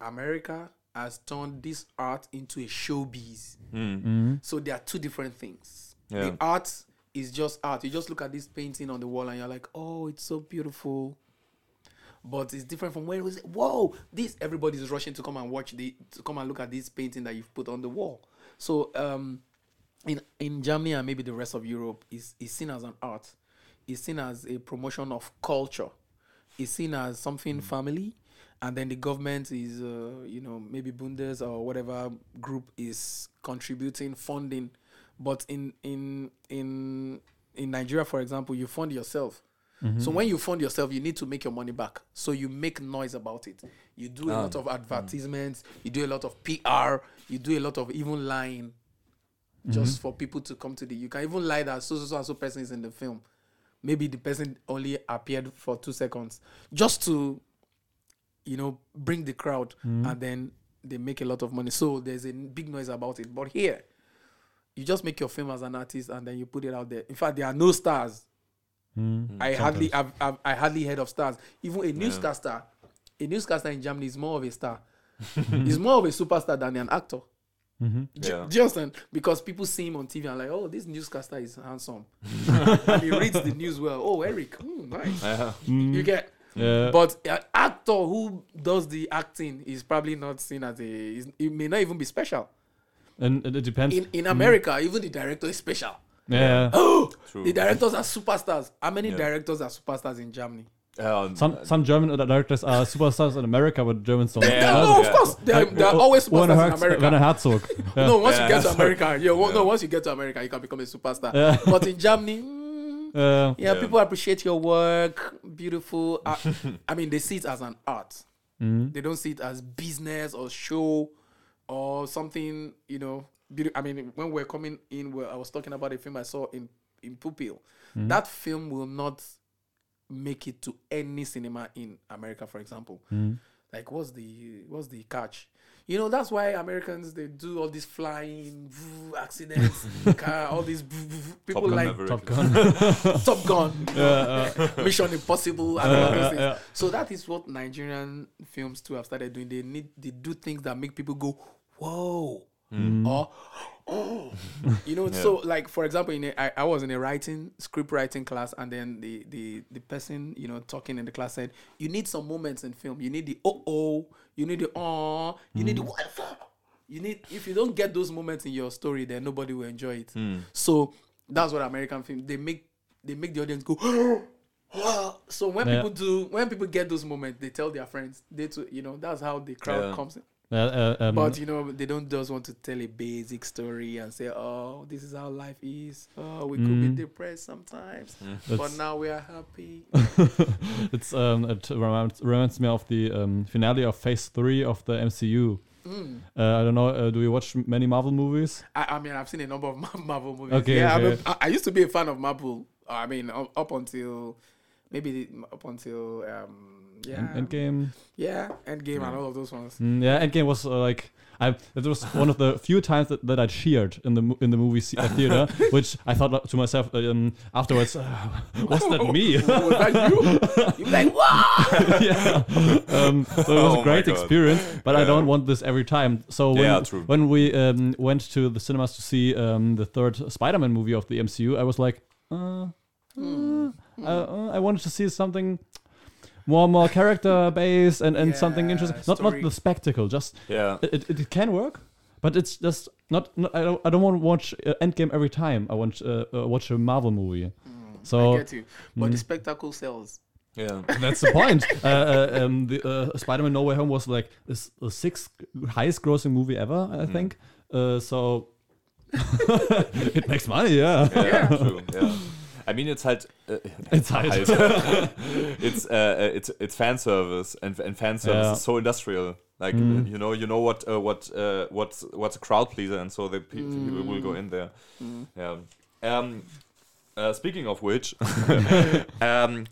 America has turned this art into a showbiz. Mm. Mhm. So they are two different things. Yeah. The art is just art. You just look at this painting on the wall and you're like, oh, it's so beautiful. But it's different from when it was, whoa, this everybody's rushing to come and watch the to come and look at this painting that you've put on the wall. So um in in Germany and maybe the rest of Europe is is seen as an art. It's seen as a promotion of culture. It's seen as something family, and then the government is, uh, you know, maybe Bundes or whatever group is contributing funding. But in in in in Nigeria, for example, you fund yourself. So when you fund yourself, you need to make your money back. So you make noise about it. You do a Ah. lot of advertisements. You do a lot of PR. You do a lot of even lying just for people to come to the. You can even lie that so so so and so person is in the film. Maybe the person only appeared for two seconds, just to, you know, bring the crowd, and then they make a lot of money. So there's a big noise about it. But here, you just make your film as an artist, and then you put it out there. In fact, there are no stars. Mm. I hardly, I've, I've, I hardly heard of stars. Even a newscaster, a newscaster in Germany is more of a star. He's more of a superstar than an actor. Mhm. Do, Yeah. do you understand? Because people see him on TV and like, oh, this newscaster is handsome, and he reads the news well. Oh, Eric, hmm, nice. Yeah. You get. Yeah. But an actor who does the acting is probably not seen as a. is- It may not even be special. and it, it depends. In in America, even the director is special. yeah. Oh, True. the directors are superstars. How many Yeah. directors are superstars in Germany? Yeah, and- Some some German directors are superstars in America, but Germans don't. Yeah, no, of yeah. course, they are, they are always Werner superstars in America. Werner Herzog. Yeah. No, once Yeah. you get to America, yeah, well, no, once you get to America, you can become a superstar. Yeah. But in Germany, mm, Uh, yeah, Yeah. people appreciate your work, beautiful. Uh, I mean, they see it as an art. mhm. They don't see it as business or show or something. You know, beauty. I mean, when we're coming in, where I was talking about a film I saw in in Pupil. That film will not make it to any cinema in America, for example. Mhm. Like, what's the what's the catch? You know, that's why Americans they do all these flying voo, accidents, car, all these people Top Gun like Top Gun. Top Gun, Mission Impossible, and all Uh, those things. yeah. So that is what Nigerian films too have started doing. They need they do things that make people go, whoa, or oh, you know. So like for example, in a, I, I was in a writing script writing class, and then the the the person you know talking in the class said, you need some moments in film. You need the oh oh, you need the oh, you need the mm. what the fuck. You need if you don't get those moments in your story, then nobody will enjoy it. Mm. So that's what American film they make they make the audience go. Wow. So when Yeah. people do, when people get those moments, they tell their friends. They too, you know, that's how the crowd Yeah. comes in. Uh, uh, um, But you know, they don't just want to tell a basic story and say, "Oh, this is how life is. Oh, we could be Mm. depressed sometimes, but That's- now we are happy." it's um, it reminds, reminds me of the um, finale of Phase Three of the MCU. Mm. Uh, I don't know. Uh, do you watch many Marvel movies? I, I mean, I've seen a number of Marvel movies. Okay, yeah, I'm okay. I, I used to be a fan of Marvel. I mean, up, up until maybe up until um, yeah, End- Endgame. yeah, Endgame and all of those ones. Mm, yeah, Endgame was uh, like I. It was one of the few times that, that I cheered in the in the movie se- uh, theater, which I thought to myself um, afterwards, uh, was that me? was that you? You're like, wow. yeah. Um, so it was Oh a great experience, but I don't want this every time. So when, Yeah, true. when we um, went to the cinemas to see um, the third Spider-Man movie of the MCU, I was like, uh, uh, uh, I wanted to see something more more character based and, and something interesting. Not not the spectacle, just Yeah. it, it, it can work. But it's just not. not I don't. I don't want to watch uh, Endgame every time. I want uh, uh, watch a Marvel movie. So Hmm. I get you, but Mm. the spectacle sells. Yeah. that's the point. uh, uh, um, the uh, Spider-Man: No Way Home was like the sixth highest-grossing movie ever, I think. Uh, so it makes money, yeah. Yeah, true. Yeah. I mean, it's halt. Uh, It's halt. it's uh, uh, it's it's fan service and and fan service Yeah. is so industrial. Like Mm. you know, you know what uh, what uh, what's what's a crowd pleaser, and so the pe- people will go in there. Mm. Yeah. Um, uh, speaking of which, um,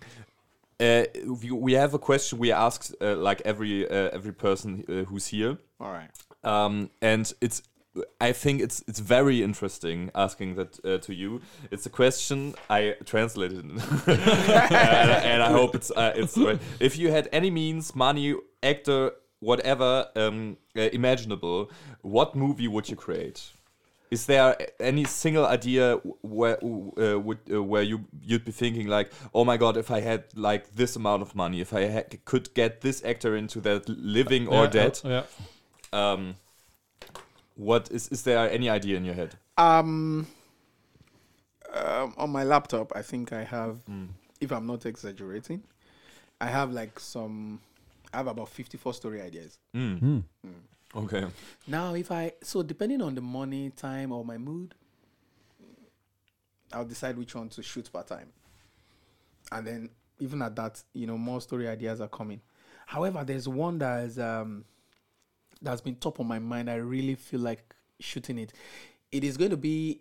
uh, we, we have a question we ask uh, like every uh, every person uh, who's here, All right. um, and it's I think it's it's very interesting asking that uh, to you. It's a question I translated, and, and I hope it's uh, it's right. If you had any means, money, actor, whatever um, uh, imaginable, what movie would you create? Is there any single idea where uh, would uh, where you you'd be thinking like, oh my god, if I had like this amount of money, if I ha could get this actor into that living or Yeah, dead, Yeah. um, what is is there any idea in your head? Um, um, on my laptop, I think I have, Mm. if I'm not exaggerating, I have like some, I have about 54 story ideas. Mm. Hmm. Okay. Now, if I, so depending on the money, time, or my mood, I'll decide which one to shoot per time. And then, even at that, you know, more story ideas are coming. However, there's one that is, um, that's been top of my mind. I really feel like shooting it. It is going to be,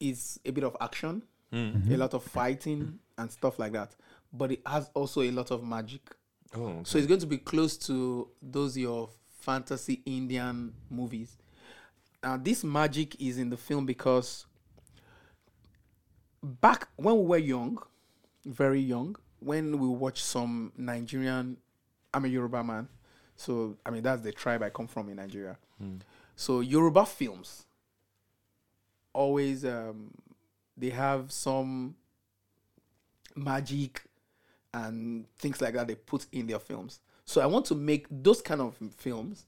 is a bit of action, Mm. a lot of fighting and stuff like that. But it has also a lot of magic. Oh. okay. So it's going to be close to those your fantasy Indian movies. Now, this magic is in the film because back when we were young, very young, when we watched some Nigerian, I'm a Yoruba man, so I mean that's the tribe I come from in Nigeria. So Yoruba films always um, they have some magic and things like that they put in their films. So I want to make those kind of films,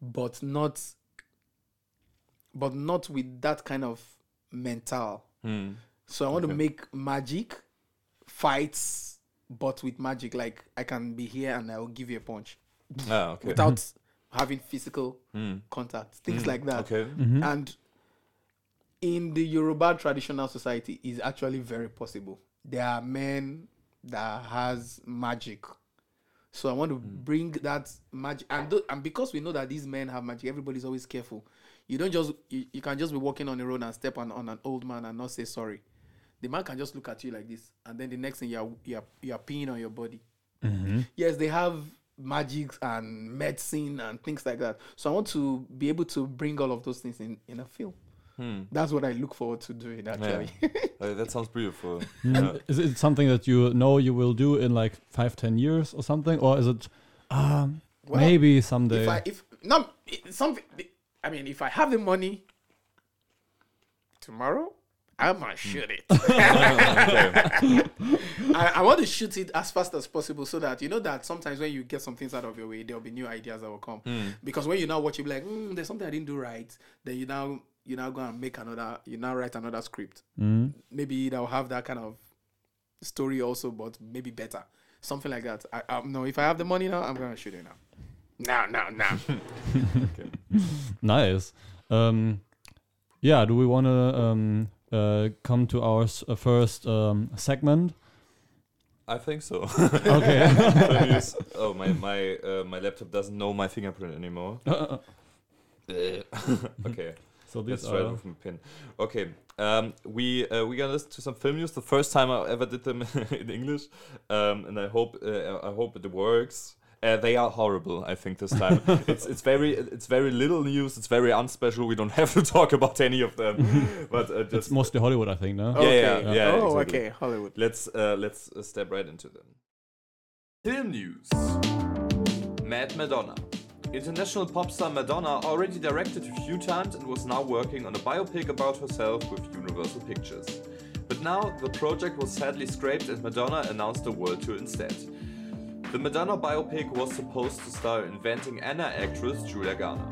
but not, but not with that kind of mental. Mm. So I want to make magic fights, but with magic. Like I can be here and I will give you a punch Ah, okay. without having physical Mm. contact, things Mm. like that. Okay. And in the Yoruba traditional society, is actually very possible. There are men that has magic. So I want to bring that magic, and th- and because we know that these men have magic, everybody's always careful. You don't just you, you can just be walking on the road and step on, on an old man and not say sorry. The man can just look at you like this, and then the next thing you're you're you're peeing on your body. Yes, they have magic and medicine and things like that. So I want to be able to bring all of those things in in a film. Hmm. That's what I look forward to doing actually. Uh, that sounds beautiful. Mm. Yeah. Is it something that you know you will do in like five, ten years or something, or is it um, Well, maybe someday? if I if no something I mean if I have the money tomorrow I'm gonna shoot it. I, I want to shoot it as fast as possible so that you know that sometimes when you get some things out of your way, there'll be new ideas that will come. Because when you now watch, you be like, mm, "There's something I didn't do right." Then you now you now go and make another. You now write another script. Mm. Maybe that'll have that kind of story also, but maybe better, something like that. I, I no, if I have the money now, I'm gonna shoot it now. Now, now, now. Nice. Um, yeah. Do we want to um, uh, come to our s- uh, first um, segment? I think so. Okay. Use- oh, my my uh, my laptop doesn't know my fingerprint anymore. okay. so Let's these try it are. with a pin. Okay, um, we uh, we gonna listen to some film news. The first time I ever did them in English, um, and I hope uh, I hope it works. Uh, they are horrible. I think this time it's it's very it's very little news. It's very unspecial. We don't have to talk about any of them, but uh, It's just mostly Hollywood, I think. No. Yeah, yeah, Okay. yeah, Oh, exactly. okay. Hollywood. let's uh, let's uh, step right into them. Film news. Mad Madonna. International pop star Madonna already directed a few times and was now working on a biopic about herself with Universal Pictures. But now the project was sadly scrapped and Madonna announced a world tour instead. The Madonna biopic was supposed to star inventing Anna actress Julia Garner.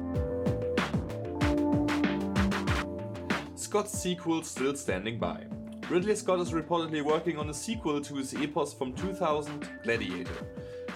Scott's sequel still standing by. Ridley Scott is reportedly working on a sequel to his epos from 2000, Gladiator.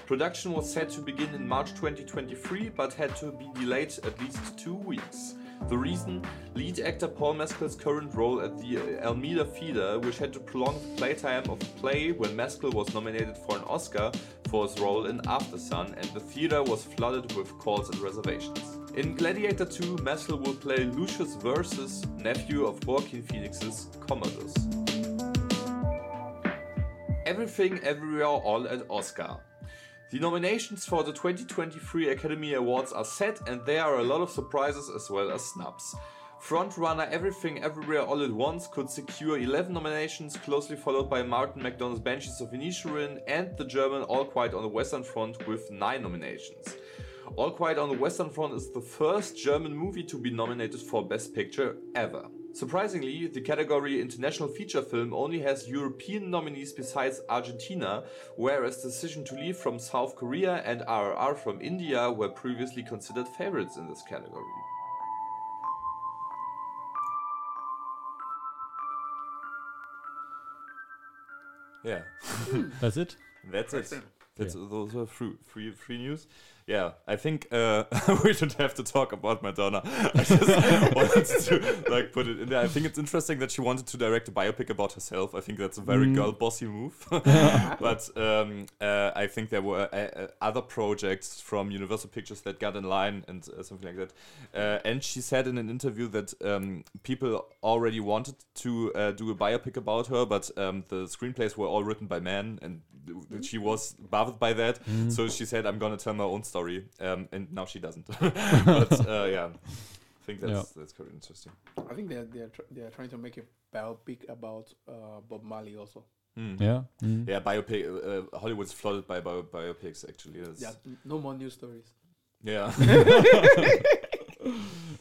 Production was set to begin in March 2023 but had to be delayed at least two weeks. The reason? Lead actor Paul Mescal's current role at the Almeida Theatre, which had to prolong the playtime of the play when Mescal was nominated for an Oscar for his role in Aftersun, and the theatre was flooded with calls and reservations. In Gladiator 2, Mescal will play Lucius Verus, nephew of Joaquin Phoenix's Commodus. Everything Everywhere All at Oscar. The nominations for the 2023 Academy Awards are set, and there are a lot of surprises as well as snubs. Frontrunner Everything Everywhere All at Once could secure 11 nominations, closely followed by Martin McDonagh's Banshees of Inisherin and the German All Quiet on the Western Front with 9 nominations. All Quiet on the Western Front is the first German movie to be nominated for Best Picture ever. Surprisingly, the category International Feature Film only has European nominees besides Argentina, whereas Decision to Leave from South Korea and RRR from India were previously considered favorites in this category. Yeah, hmm. That's it. that's it. it. That's those were free, free, free news. Yeah, I think uh, we should have to talk about Madonna. I just wanted to like put it in there. I think it's interesting that she wanted to direct a biopic about herself. I think that's a very girl bossy move. but um, uh, I think there were uh, uh, other projects from Universal Pictures that got in line and uh, something like that. Uh, and she said in an interview that um, people already wanted to uh, do a biopic about her, but um, the screenplays were all written by men, and she was bothered by that. So she said, "I'm gonna tell my own story," um, and now she doesn't. but uh, yeah, I think that's Yeah. that's quite interesting. I think they're they're tr- they're trying to make a biopic about uh, Bob Marley also. Yeah. Mm. Yeah, biopic. Uh, Hollywood's flooded by bio- biopics. Actually, That's- Yeah, no more news stories. yeah.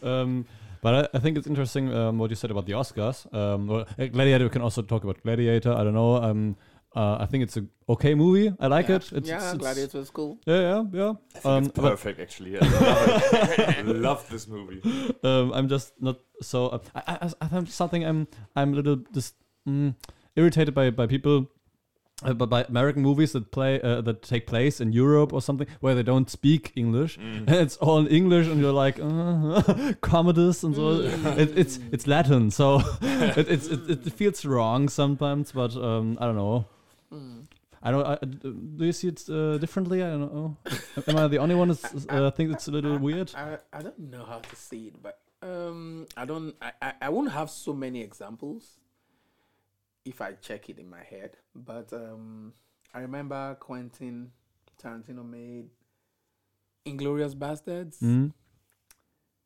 Um, but I, I think it's interesting um, what you said about the Oscars. Um, well, uh, Gladiator. We can also talk about Gladiator. I don't know. Um, uh, I think it's a okay movie. I like yeah. it. It's, yeah, it's, it's- Gladiator is cool. Yeah, yeah, yeah. I think Um, it's perfect. Actually, yeah. I love, it. love this movie. um, I'm just not so. Uh, I, I, I have something. I'm I'm a little just mm, irritated by by people. Uh, but by American movies that play uh, that take place in Europe or something where they don't speak English and it's all in English and you're like uh, Commodus and so it, it's it's Latin so it, it's it, it feels wrong sometimes but um, I don't know Mm. I don't I, do you see it uh, differently I don't know am I the only one that uh, think it's a little weird I, I don't know how to see it, but um, I don't. I, I, I won't have so many examples if I check it in my head. But um, I remember Quentin Tarantino made Inglourious Basterds, Mm.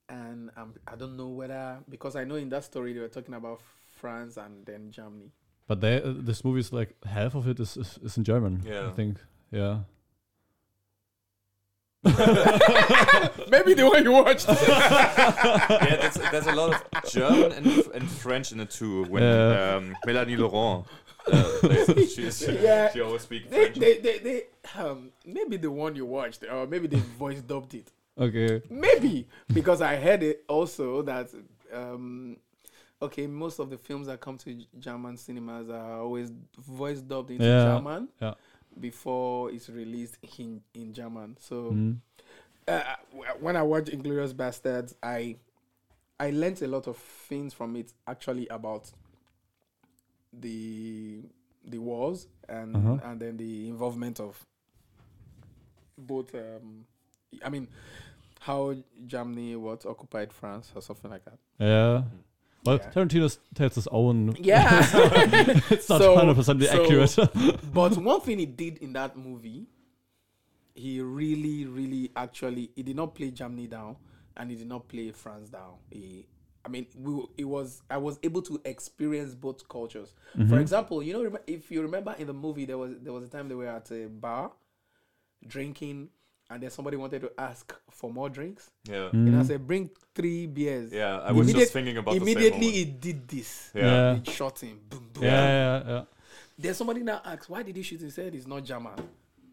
and um, I don't know whether because I know in that story they were talking about France and then Germany. But they, uh, this movie is like half of it is, is, is in German. Yeah. I think. Yeah. Maybe the one you watched. yeah, there's, there's a lot of German and, and French in it too. When Yeah. um, Melanie Laurent, uh, plays it. she, she, Yeah. she always speaks they, French. they, they, they, um, maybe the one you watched, or maybe they voice dubbed it. Okay. Maybe because I heard it also that um, okay, most of the films that come to German cinemas are always voice dubbed into Yeah. German Yeah. before it's released in in German. So Mm. uh, when I watched Inglourious Basterds, I I learned a lot of things from it actually about the the wars and Uh-huh. and then the involvement of both um I mean how Germany was occupied France or something like that. Yeah. Well, Yeah. Tarantino tells his own. Yeah. It's not So- 100% so- accurate. but one thing he did in that movie, he really, really actually he did not play Germany down and he did not play France down. He, I mean, we, it was I was able to experience both cultures. For mm-hmm. example, you know, if you remember in the movie, there was there was a time they were at a bar, drinking, and then somebody wanted to ask for more drinks, yeah. and I mm. said, "Bring three beers." Yeah, I was Immediate- just thinking about immediately the same he did this. Yeah. Yeah. It shot him. Boom, boom. yeah, yeah, yeah. Then somebody now asks, why did he shoot? He said it's not German.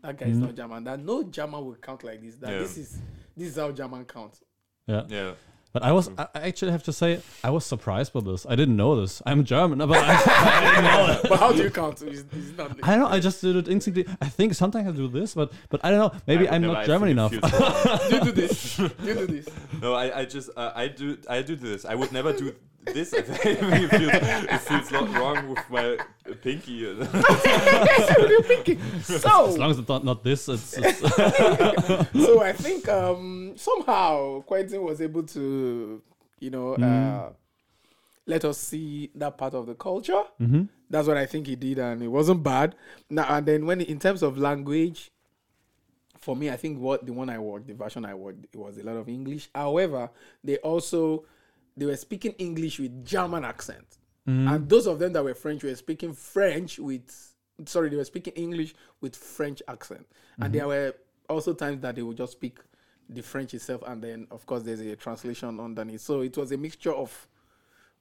That guy is mm. not German. That no German will count like this. That Yeah. this is this is how German counts. Yeah. Yeah. But I was, I I actually have to say, I was surprised by this. I didn't know this. I'm German, but I, I didn't know it. but how do you count? It's, it's not. I don't know. I just did it instinctively. I think sometimes I do this, but but I don't know. Maybe I would I'm not German enough. it feels wrong. you do this. You do this. no, I, I just uh, I do I do this. I would never do this. I think it feels, it feels not wrong with my pinky. what are you thinking? as So, long as it's not, not this, it's, it's so I think um, somehow Quentin was able to, you know, uh, let us see that part of the culture. That's what I think he did, and it wasn't bad. Now and then, when in terms of language, for me, I think what the one I watched, the version I watched, it was a lot of English. However, they also they were speaking English with German accent, mm-hmm. and those of them that were French were speaking French with sorry, they were speaking English with French accent, and mm-hmm. there were also times that they would just speak the French itself, and then of course there's a translation underneath. So it was a mixture of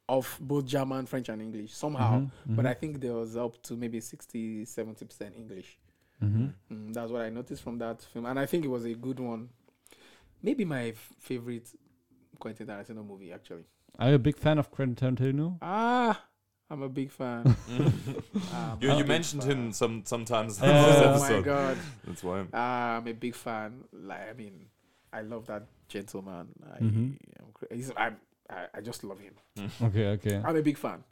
of both German, French, and English somehow. Mm-hmm. But I think there was up to maybe 60, 70 percent English. Mm, that's what I noticed from that film, and I think it was a good one. Maybe my f- favorite Quentin Tarantino movie, actually. Are you a big fan of Quentin Tarantino. Ah, I'm a big fan. I'm you you big mentioned fan. him some sometimes in Uh, this Oh my god, That's why. Ah, I'm a big fan. Like, I mean, I love that gentleman. I, Mhm. I'm, cra- he's, I'm, I, I just love him. Okay, okay. I'm a big fan.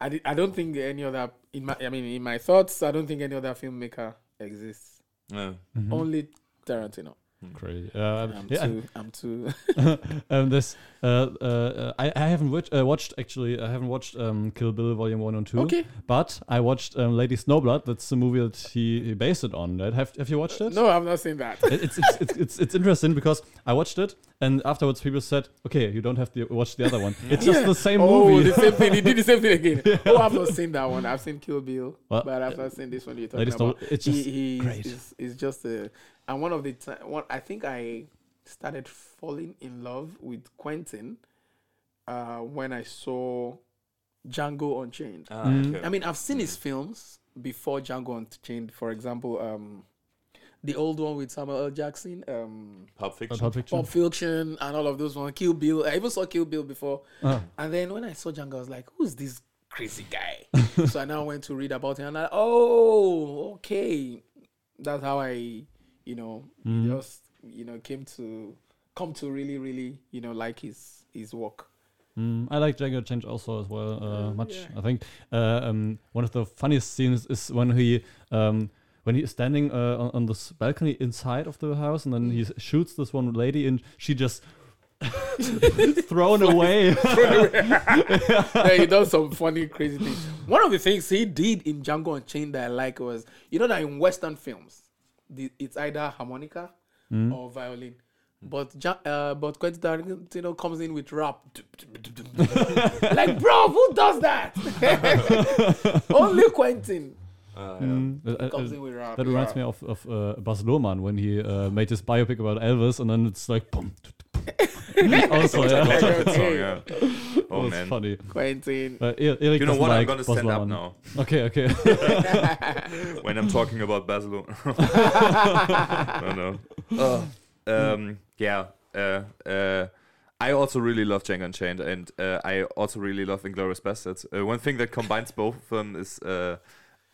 I, di- I don't think any other in my I mean in my thoughts I don't think any other filmmaker exists. Yeah. Mhm. Only Tarantino. Great. Uh, I'm yeah, too I'm too um, this uh, uh, I, I haven't watched, uh, watched actually I haven't watched um, Kill Bill Volume One and Two. Okay. But I watched um, Lady Snowblood. That's the movie that he, he based it on. Right? Have Have you watched it? No, I've not seen that. It- it's, it's, it's, it's, it's interesting because I watched it and afterwards people said, okay, you don't have to watch the other one. It's just Yeah. the same oh, movie. the same thing. He did the same thing again. Oh, I've not seen that one. I've seen Kill Bill, Well, but I've not seen this one you're talking Lady Snow, about. it's just he great. is is just a and one of the ti- one I think I started falling in love with Quentin uh, when I saw Django Unchained. Ah, Mm. okay. I mean, I've seen his films before Django Unchained. For example, um, the old one with Samuel L. Jackson, um, Pulp Fiction. Pulp Fiction. Pulp Fiction, and all of those ones. Kill Bill. I even saw Kill Bill before. Ah. And then when I saw Django, I was like, "Who's this crazy guy?" so I now went to read about him, and I, oh, okay, that's how I, you know, just you know came to come to really, really, you know, like his his work. Mm, I like Django Change also as well uh, much. yeah. I think uh, um, one of the funniest scenes is when he um, when he is standing uh, on, on this balcony inside of the house, and then he shoots this one lady, and she just thrown away. yeah, he does some funny, crazy things. One of the things he did in Django Unchained that I like was, you know, that in Western films, the, it's either harmonica or violin. But uh, but Quentin Tarantino comes in with rap. like, bro, who does that? Only Quentin Ah, yeah. Mm, uh, uh, comes in with rap. that reminds me of, of uh, Baz Luhrmann when he uh, made his biopic about Elvis, and then it's like boom. also, yeah, song, yeah. Oh was man. funny. Quentin. But E- Eric You know doesn't what? I'm gonna Baz stand up Luhrmann. now Okay, okay. when I'm talking about Basil. no, no. Oh, um, yeah. Uh, uh, I also really love Django Unchained, and uh, I also really love Inglourious Basterds. Uh, one thing that combines both of them is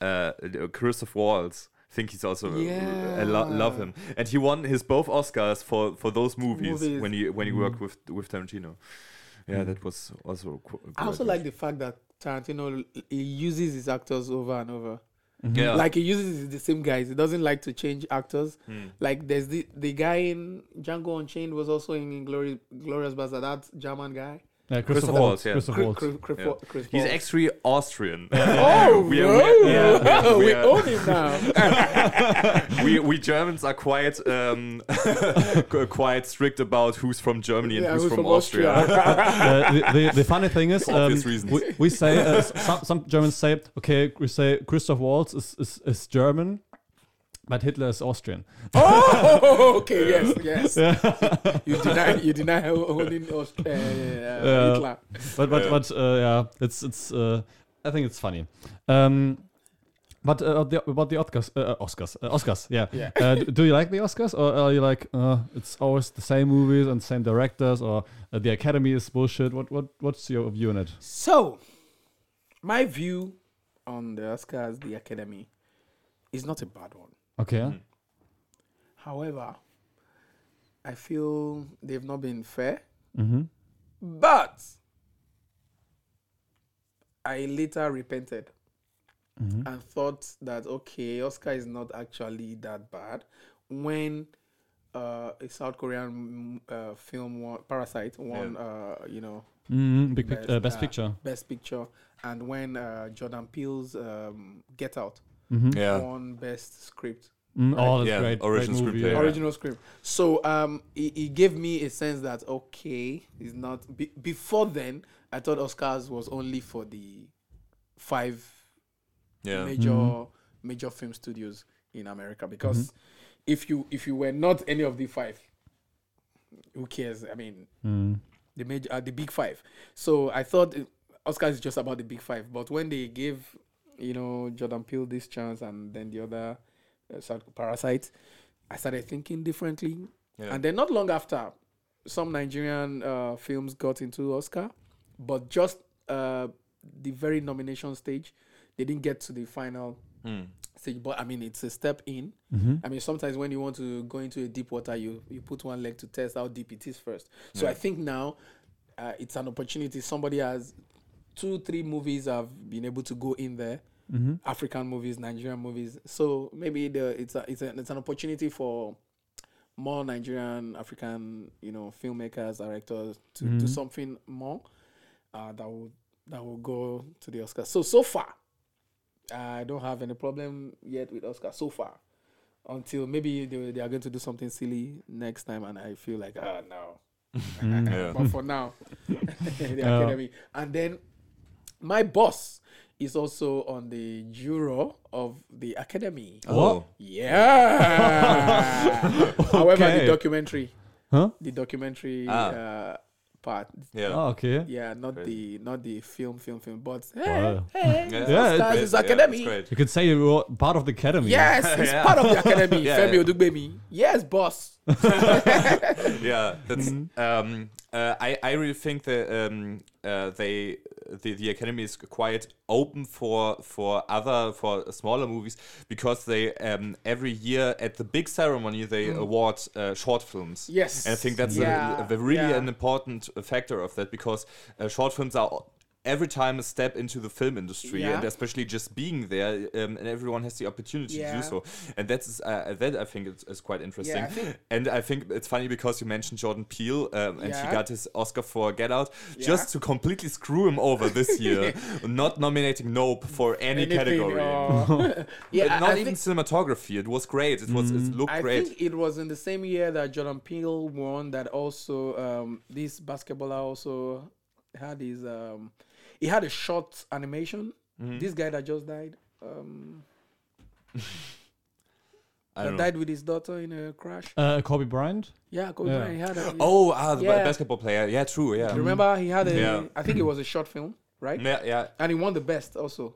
uh, uh, Christoph Waltz. I think he's also I lo- love him, and he won his both Oscars for, for those movies, Movies. when he when he worked with with Tarantino. Yeah, that was also. Qu- I also good. like the fact that Tarantino he uses his actors over and over. Yeah. Like he uses the same guys. He doesn't like to change actors. Hmm. Like there's the the guy in Django Unchained was also in Glorious Glorious Bastard. That German guy. Yeah, Christoph Christoph Waltz. Waltz, yeah. Christoph Waltz. Chris, Chris, Yeah. Chris He's actually Austrian. Oh, we are- whoa. we are- yeah, we we are- own him now. we we Germans are quite um, quite strict about who's from Germany and Yeah, who's, who's from, from Austria. uh, the, the, the funny thing is, um, we, we say uh, some, some Germans say, okay, we say Christoph Waltz is, is, is German, but Hitler is Austrian. oh, okay, yes, yes. you deny you deny holding Aust- uh, uh, Hitler. But but but uh, yeah, it's it's uh, I think it's funny. Um, But uh, the, about the Oscars, uh, Oscars, uh, Oscars, yeah. Yeah. Uh, d- do you like the Oscars, or are you like uh, it's always the same movies and same directors, or uh, the Academy is bullshit? What what what's your view on it? So, my view on the Oscars, the Academy, is not a bad one. Okay. yeah? However, I feel they've not been fair. Mm-hmm. But I later repented Mhm. and thought that okay, Oscar is not actually that bad. When uh, a South Korean mm, uh, film won, Parasite won, uh, you know, Mm-hmm. Big pic- Best, uh, best uh, picture. Best Picture, and when uh, Jordan Peele's um, Get Out Mm-hmm. Yeah. won Best Script, Mm, oh, that's Yeah, great. original great movie, screenplay, yeah. Yeah. original script. So um, it, it gave me a sense that okay, it's not. Be, before then, I thought Oscars was only for the five Yeah. major Mhm. major film studios in America because Mm-hmm. if you if you were not any of the five, who cares? I mean, Mm. the major uh, the big five. So I thought it- Oscars is just about the big five. But when they gave you know Jordan Peele this chance and then the other uh, South Parasite, I started thinking differently. Yeah. And then not long after, some Nigerian uh, films got into Oscar, but just uh, the very nomination stage, they didn't get to the final Mm. stage. But I mean, it's a step in. Mm-hmm. I mean, sometimes when you want to go into a deep water, you you put one leg to test how deep it is first. So Yeah. I think now uh, it's an opportunity. Somebody has two, three movies I've been able to go in there. Mm-hmm. African movies, Nigerian movies. So maybe the it's a, it's a, it's an opportunity for more Nigerian African you know filmmakers, directors to do Mhm. something more uh, that will that will go to the Oscars. So so far, I don't have any problem yet with Oscar so far. Until maybe they, they are going to do something silly next time, and I feel like ah no. Mm. But for now, the Yeah. academy. And then my boss is also on the juror of the academy. Oh. Yeah. However, Okay. the documentary, Huh? the documentary Ah. uh, part, Yeah. Oh, okay. yeah, not Great. the not the film, film, film, but hey, Wow. hey, Yeah, Yeah, Oscars great. is Yeah, academy. it's great. You could say you were part of the academy. Yes, it's Yeah. part of the academy. Yeah, Femi yeah. Odugbemi. Yes, boss. yeah, that's. Um, uh, I I really think that um, uh, they the, the academy is quite open for for other for smaller movies because they um, every year at the big ceremony they award uh, short films. Yes. and I think that's Yeah, a, a really yeah. an important factor of that because uh, short films are. Every time a step into the film industry, Yeah. and especially just being there, um, and everyone has the opportunity to do so, and that's uh, that I think is, is quite interesting. I think- And I think it's funny because you mentioned Jordan Peele um, and he got his Oscar for Get Out Yeah. just to completely screw him over this year, not nominating Nope for any Anything, category. uh, yeah, not I even cinematography. It was great. It was it looked I great. think it was in the same year that Jordan Peele won that also um, this basketballer also had his um, he had a short animation. Mm-hmm. This guy that just died, um, I that know. died with his daughter in a crash. Uh, Kobe Bryant. Yeah, Kobe Yeah. Bryant, he had a, Oh, ah, the Yeah. basketball player. Yeah, true. Yeah, you remember he had a I Yeah. I think it was a short film, right? yeah, yeah, And he won the best also.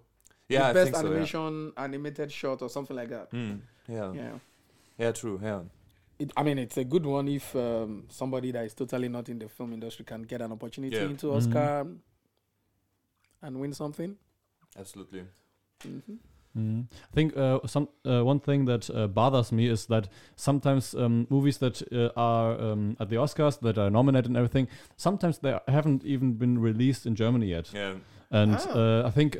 yeah. the I best think so. Yeah. animation animated short or something like that. Mm, yeah, yeah, Yeah. true. Yeah, It, I mean, it's a good one if um, somebody that is totally not in the film industry can get an opportunity Yeah. into Oscar and win something. absolutely. hmm Mm. I think uh, some uh, one thing that uh, bothers me is that sometimes um, movies that uh, are um, at the Oscars that are nominated and everything, sometimes they haven't even been released in Germany yet. Yeah, And Ah. uh, I think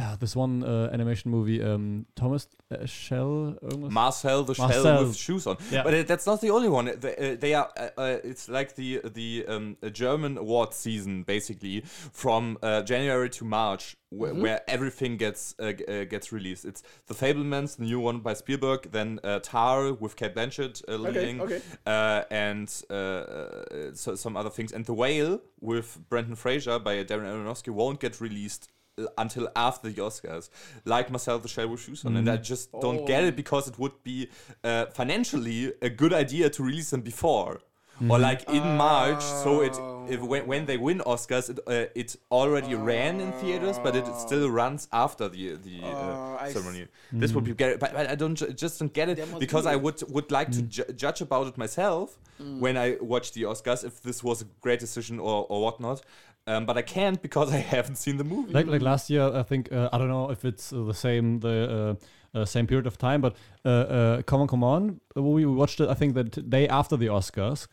uh, yeah, this one uh, animation movie, um, Thomas uh, Shell, irgendwas? Marcel the shell with shoes on. Yeah. But uh, that's not the only one. They, uh, they are. Uh, uh, it's like the the um, German award season, basically, from uh, January to March, wh- Mm-hmm. where everything gets uh, uh, gets released. It's The Fabelmans, the new one by Spielberg, then uh, Tar with Cate Blanchett uh, Okay, leading, okay. Uh, and uh, uh, so, some other things. And The Whale with Brendan Fraser by Darren Aronofsky won't get released until after the Oscars, like Marcel the Shell with Shoes on. And I just don't get Oh. it because it would be uh, financially a good idea to release them before. or like in March. So it Oh. if, when, when they win Oscars, it, uh, it already ran in theaters, but it still runs after the the Oh, uh, I ceremony. This would be great, but, but I don't ju- just don't get it because be I a- would would like to ju- judge about it myself when I watch the Oscars if this was a great decision or or whatnot. Um, but I can't because I haven't seen the movie. Like like last year, I think uh, I don't know if it's uh, the same the uh, uh, same period of time, but uh, uh, Come on, Come On, we watched it. I think the t- day after the Oscars.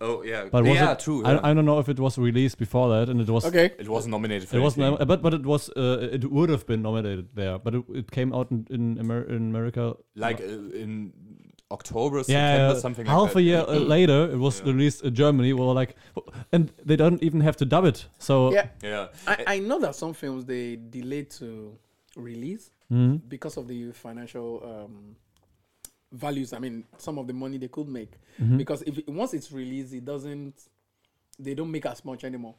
oh yeah, But was yeah, it, true. I, yeah. I don't know if it was released before that, and it was Okay. it wasn't nominated. For It was anything. nom- but but it was uh, it would have been nominated there, but it, it came out in in, Amer- in America like uh, in October, yeah, September, something like half that. a year uh, later it was Yeah. released in Germany. We were like, and they don't even have to dub it. So Yeah, Yeah, I, I know that some films they delay to release Mhm. because of the financial um, values. I mean, some of the money they could make Mhm. because if once it's released, it doesn't. They don't make as much anymore,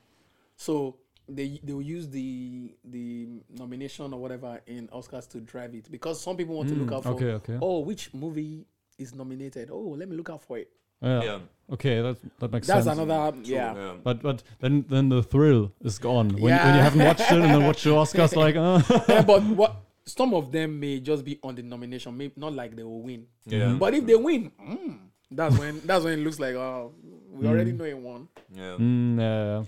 so they they will use the the nomination or whatever in Oscars to drive it because some people want to look Mm, out for. okay, okay. Oh, which movie is nominated? Oh, let me look out for it. yeah. yeah, Okay, that that makes That's sense. That's another true, yeah. yeah. But but then then the thrill is gone when, when you haven't watched it and then watch the Oscars like uh. yeah, but what some of them may just be on the nomination, maybe not like they will win. Yeah. But if they win, mm, that's when that's when it looks like oh, we already know it won. yeah. Mm, yeah.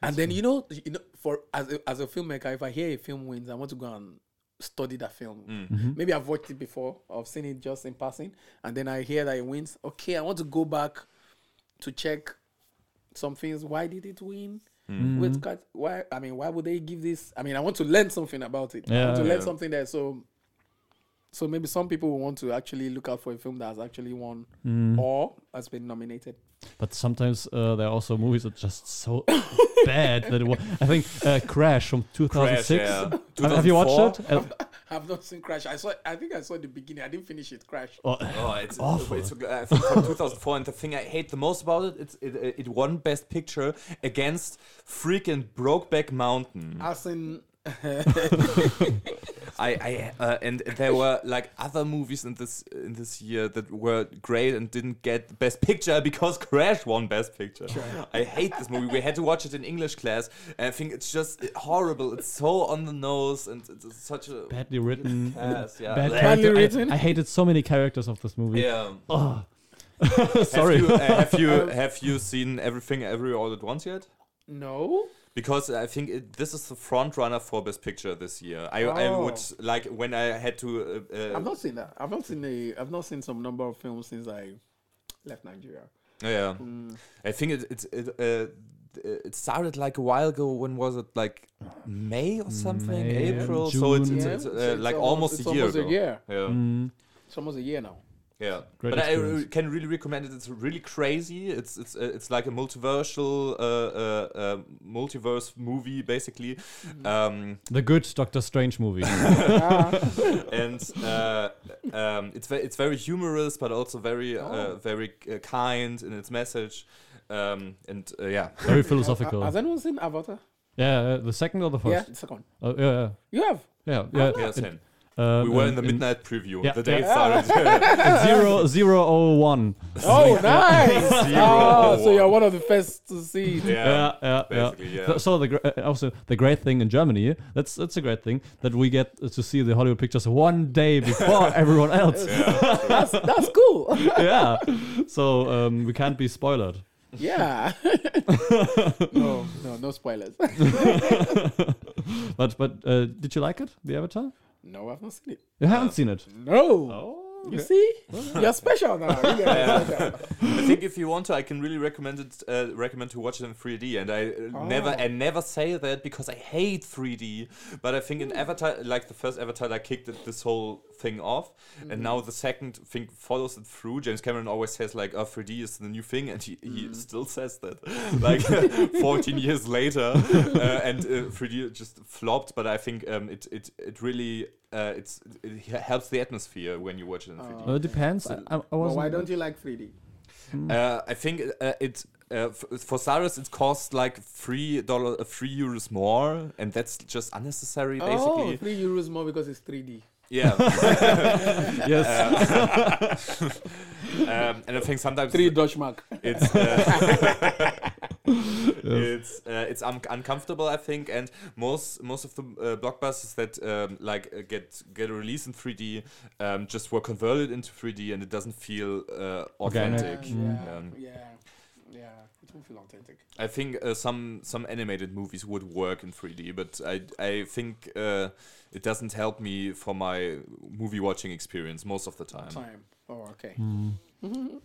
And then you know, you know, for as a, as a filmmaker, if I hear a film wins, I want to go and study that film. Mm. Maybe I've watched it before, I've seen it just in passing, and then I hear that it wins. Okay, I want to go back to check some things. Why did it win? Mm. With cut, why? I mean, why would they give this? I mean, I want to learn something about it. I Yeah. want to learn something there. So, so maybe some people will want to actually look out for a film that has actually won Mm. or has been nominated. But sometimes uh, there are also movies that are just so bad that it wa- I think uh, Crash from 2006. yeah. Have, have you watched 2004? it? Uh, I've not seen Crash. I saw. I think I saw the beginning. I didn't finish it. Crash. oh, Oh, it's Awful. It's, I think from 2004, and the thing I hate the most about it, it's it, it won Best Picture against freaking Brokeback Mountain. As in, I, I uh, and there were like other movies in this in this year that were great and didn't get Best Picture because Crash won Best Picture. I hate this movie. We had to watch it in English class, and I think it's just horrible. It's so on the nose, and it's such a badly written. Yes, yeah. Bad Badly character. I- written? I, hated so many characters of this movie. yeah. Oh. Sorry. Have you, uh, have you have you seen everything every all at once yet? no. Because I think it, this is the front runner for Best Picture this year. I, I Oh. would like when I had to. Uh, uh, I've not seen that. I've not seen a. I've not seen some number of films since I left Nigeria. yeah, Mm. I think it it it, uh, it started like a while ago. When was it? Like May or something? May, April. So it's, it's, it's, uh, so it's like almost, it's a year almost ago. a year. Yeah, Mm. It's almost a year now. Yeah. Great but I experience. can really recommend it. It's really crazy. It's it's uh, it's like a multiversal uh, uh, uh, multiverse movie basically. Mm-hmm. Um, The good Doctor Strange movie. And uh, um, it's ve- it's very humorous, but also very uh, Oh. very uh, kind in its message. Um, and uh, yeah, Very philosophical. Has anyone seen Avatar? yeah, uh, the second or the first? Yeah, first? the second. Uh, yeah, yeah, You have. yeah, yeah. yeah, It- same. Um, we were in the midnight preview. yeah, the day yeah. it started. zero zero oh one. Oh, nice. Zero oh, so you're one. one of the first to see it. yeah. yeah, yeah, yeah. yeah. So, so the gr- uh, also the great thing in Germany, that's that's a great thing that we get to see the Hollywood pictures one day before everyone else. That's that's cool. yeah. So um, we can't be spoiled. yeah. no, no, no spoilers. But but uh, did you like it, the Avatar? No, I've not seen it. You haven't seen it. No. Oh. You see, you're special now. You Yeah. are special. I think if you want to, I can really recommend it. Uh, recommend to watch it in 3D. And I uh, never, Oh. I never say that because I hate 3D. But I think in Avatar, like the first Avatar, I kicked it, this whole thing off, and now the second thing follows it through. James Cameron always says like, "Oh, 3D is the new thing," and he, he still says that, like 14 years later, uh, and uh, 3D just flopped. But I think um, it it it really. Uh, it's it helps the atmosphere when you watch it in 3D. Well, it depends. I, I, I Well, why don't you like 3D? Uh, I think uh, it uh, f- for Cyrus it costs like three dollar, uh, three euros more, and that's just unnecessary, Oh, basically. three euros more because it's 3D. Yeah, Yes. um, and I think sometimes Three Dutch mark. it's uh, it's uh, it's un- uncomfortable, I think, and most most of the uh, blockbusters that um, like uh, get get a release in 3D um, just were converted into 3D, and it doesn't feel uh, authentic. Yeah, Um, yeah, yeah. It won't feel authentic. I think uh, some some animated movies would work in 3D, but I I think uh, it doesn't help me for my movie watching experience most of the time. Time. Oh, okay. Hmm.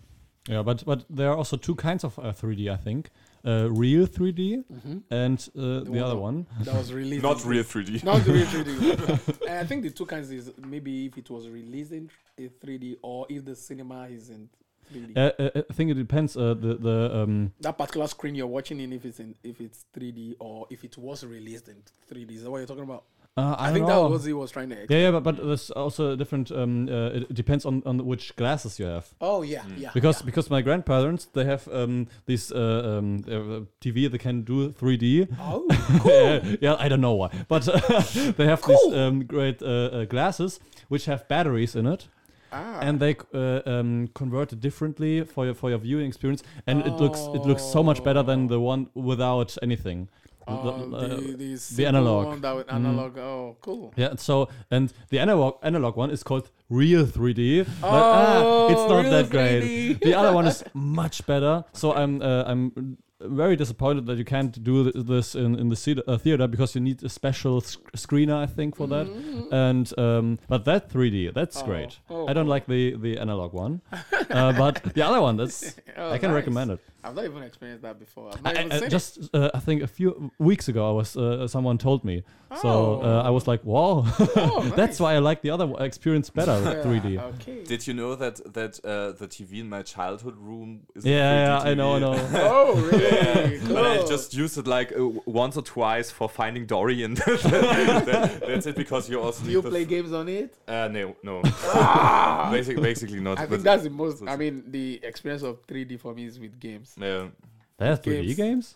Yeah, but but there are also two kinds of uh, 3D. I think uh, real 3D and uh, the, one other one. That was released. Not in- real 3D. Not real 3D. and I think the two kinds is maybe if it was released in in 3D or if the cinema is in 3D. Uh, uh, I think it depends. Uh, the the um, that particular screen you're watching in, if it's in if it's 3D or if it was released in 3D. Is that what you're talking about? Uh, I, I, think know. that was what he was trying to. Yeah, yeah, but, but there's also a different. Um, uh, it depends on, on which glasses you have. Oh yeah, Mm. yeah. Because yeah. because my grandparents they have um, this uh, um, uh, TV that can do 3D. oh yeah, yeah, I don't know why, but they have Cool. these um, great uh, uh, glasses which have batteries in it. ah. and they uh, um, convert it differently for your for your viewing experience, and it looks it looks so much better than the one without anything. Oh, The- uh, the, the, analog. one that with Mm. Oh, cool. yeah, so and the analog analog one is called real 3D, but ah, it's Oh, not that great. 3D. the other one is much better. So I'm uh, I'm very disappointed that you can't do th- this in in the theater, uh, theater because you need a special sc- screener, I think, for that. And um, but that 3D, that's Oh, great. oh, I don't like the the analog one, uh, but the other one, that's Oh, I can nice. recommend it. I've not even experienced that before. I've I, even I- seen just uh, I think a few weeks ago, I was uh, someone told me, so uh, I was like, wow, it. Oh, that's nice. why I like the other experience better, Yeah, 3D. Okay. Did you know that that uh, the TV in my childhood room is a Yeah, 3D yeah, I know, I know. oh, really? Cool. But I just used it like uh, once or twice for finding Dory, and that- that's it because you also Do you play games on it? Uh, no, no. Ah! Basic, basically not. I think that's the most. I mean, the experience of 3D for me is with games. Yeah, There's 3D Games. games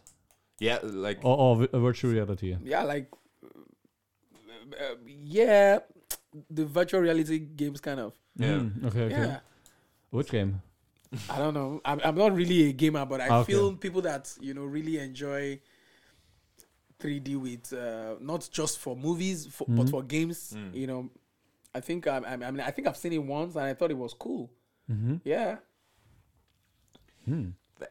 yeah, like or, or vi- virtual reality. Yeah, like, uh, yeah, the virtual reality games kind of. yeah. Mm, okay, okay. Yeah. Which game? I don't know. I'm, I'm not really a gamer, but I Ah, okay. feel people that you know really enjoy 3D with uh, not just for movies, for, but Mhm. for games. Mm. You know, I think I, I I mean I think I've seen it once and I thought it was cool. Mm-hmm. Yeah.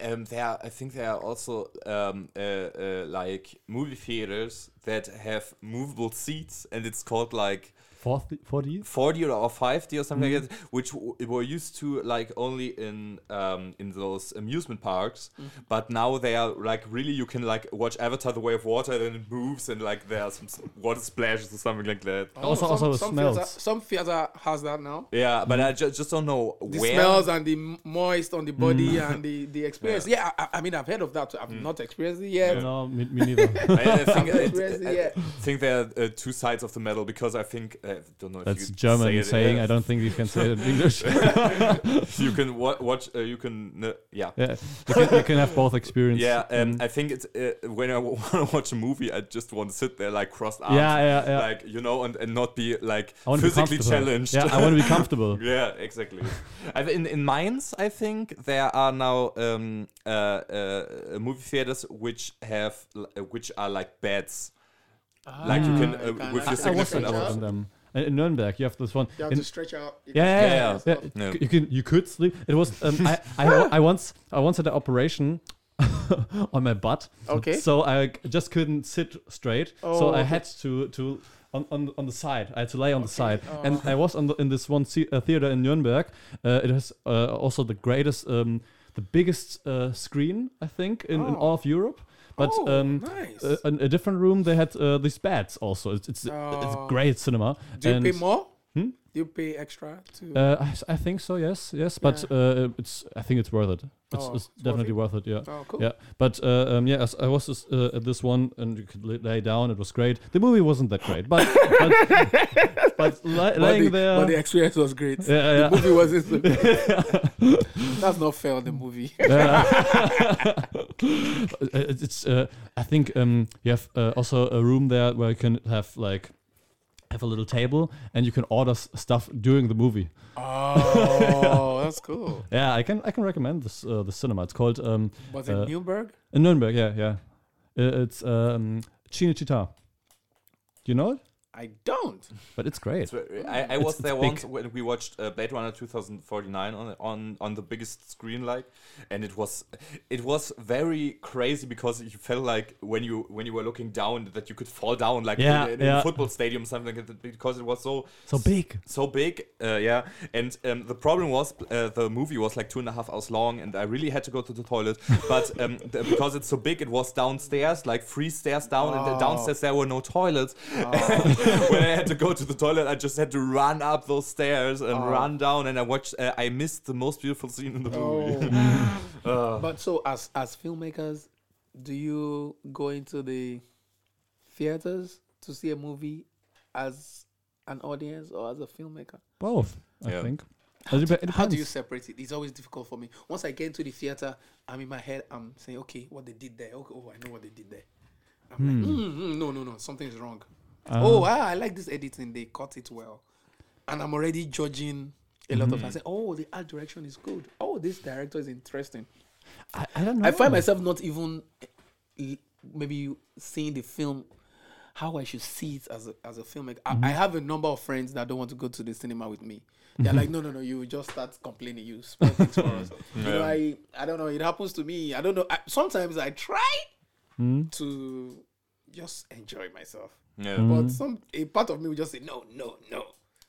Um, there, I think there are also um, uh, uh, like movie theaters that have movable seats, and it's called like Fourth, 4D? 4D or 5D or something Mhm. like that, which w- were used to like only in um, in those amusement parks, but now they are like really you can like watch Avatar: The Way of Water, and it moves, and like there are some s- water splashes or something like that. Also- also some smells. Theater, some theater has that now. Yeah, but I ju- just don't know The where. smells and the moist on the body and the, the experience. Yeah, I, I mean I've heard of that. I've Mm. not experienced it yet. No, me, me neither. I, I think, I've it- experienced it I- I think there are uh, two sides of the medal because I think I don't know if That's you German say it, saying. uh, I don't think you can say it in English. you can wa- watch. Uh, you can. Uh, yeah. yeah, you can, you can have both experience. Yeah, um, Mm. I think it's uh, when I want to watch a movie, I just want to sit there like crossed arms, yeah, yeah, yeah. like you know, and, and not be like I want to be physically challenged. Yeah, I want to be comfortable. yeah, exactly. I, in in Mainz, I think there are now um, uh, uh, movie theaters which have uh, which are like beds. Like you can, Ah, uh, with your actually I was stretch in in them. In in Nuremberg, you have this one. You have in- to stretch out. you yeah, can yeah, stretch yeah, yeah. yourself. Yeah. You can, you could sleep. It was. Um, I, I, I once, I once had an operation on my butt. Okay. So I just couldn't sit straight. Oh, so I okay. had to to on, on, on the side. I had to lay on the side. Oh. And I was on the, in this one the- uh, theater in Nuremberg. Uh, it has uh, also the greatest, um, the biggest uh, screen I think in, in Oh. all of Europe. But oh, um, nice. uh, in a different room they had uh, these beds also. It's it's, it's Oh. great cinema. Do you and, pay more? Hmm? Do you pay extra to? Uh, I, I think so. Yes, yes. But uh, it's I think it's worth it. It's, Oh, it's definitely it? worth it. Yeah. oh, cool. Yeah, but uh, um, yeah, as I was just, uh, at this one, and you could lay, down. It was great. The movie wasn't that great, but but, but li- laying the, there, but the experience was great. yeah, yeah. The movie wasn't. so- That's not fair on the movie. Yeah. It's uh, I think um, you have uh, also a room there where you can have like have a little table and you can order s- stuff during the movie. Oh, that's cool. Yeah, I can I can recommend this uh, the cinema. It's called um, Was it Uh, Nuremberg? in Nuremberg. Yeah, yeah. It's um, Cinecittà. Do you know it? I don't. But it's great. It's I, I It's- was it's there big. once when we watched uh, Blade Runner 2049 on on on the biggest screen, like, and it was it was very crazy because you felt like when you when you were looking down that you could fall down like Yeah, in, in a football stadium something like that because it was so So big. so big, uh, yeah. And um, the problem was uh, the movie was like two and a half hours long, and I really had to go to the toilet. But um, the, because it's so big, it was downstairs, like three stairs down, and Oh. downstairs there were no toilets. when I had to go to the toilet, I just had to run up those stairs and Oh. run down, and I watched. Uh, I missed the most beautiful scene in the movie. Oh. Uh, but so as as filmmakers, do you go into the theaters to see a movie as an audience or as a filmmaker? Both, I Yeah. think. It dep- it How do you separate it? It's always difficult for me. Once I get into the theater, I'm in my head. I'm saying, okay, what they did there. Okay, oh, I know what they did there. I'm like, mm, mm, no, no, no, something's wrong. Oh, ah, I like this editing. They cut it well, and I'm already judging a lot of. I say, oh, the art direction is good. Oh, this director is interesting. I, I don't know. I find myself not even eh, maybe seeing the film how I should see it as a as a filmmaker. I, I have a number of friends that don't want to go to the cinema with me. They're like, no, no, no, you just start complaining. You spoil things for us. You know, I I don't know. It happens to me. I don't know. I, sometimes I try to just enjoy myself, yeah. but some a part of me will just say, no, no, no,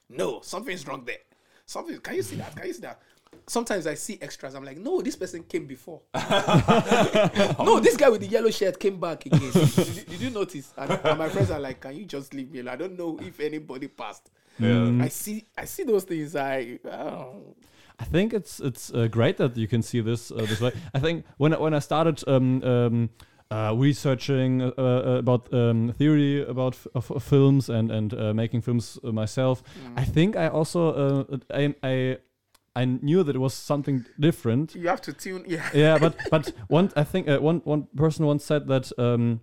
no. Something's wrong there. Something. Can you see that? Can you see that? Sometimes I see extras. I'm like, no, this person came before. no, this guy with the yellow shirt came back again. did, you- did you notice? And, and my friends are like, can you just leave me alone? I don't know if anybody passed. Yeah. I see, I see those things. I, oh. I think it's it's uh, great that you can see this uh, this way. I think when I- when I started um, um, uh, researching uh, uh, about um, theory about f- of, of films and and uh, making films uh, myself, I think I also uh, I, I I knew that it was something different. you have to tune. Yeah. yeah, but but one I think uh, one one person once said that um,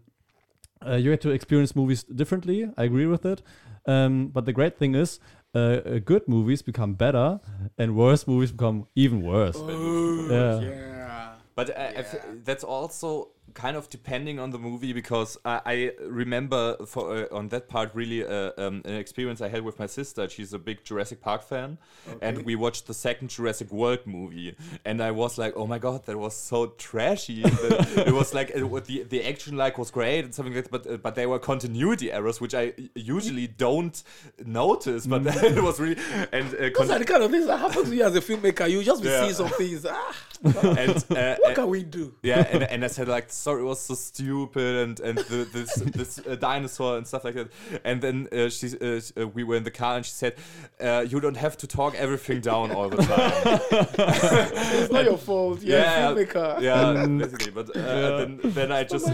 uh, you had to experience movies differently. I agree with it. Um, but the great thing is, uh, uh, good movies become better, and worse movies become even worse. Oh, Yeah. yeah. But I, I f- Yeah. that's also kind of depending on the movie because I, I remember for uh, on that part really uh, um, an experience I had with my sister. She's a big Jurassic Park fan, and we watched the second Jurassic World movie, and I was like, oh my god, that was so trashy. It was like it, the the action like was great and something like that, but uh, but there were continuity errors which I usually don't notice, but it was really and uh, Those are the kind of things that happen to you as a filmmaker. You just be Yeah. seeing some things. Ah, and uh, what can we do? yeah, and, and I said like, sorry, it was so stupid, and and the, this this uh, dinosaur and stuff like that. And then uh, she uh, uh, we were in the car, and she said, uh, you don't have to talk everything down all the time. It's not your fault. You're yeah, a filmmaker. yeah, basically. But uh, then then I It's just.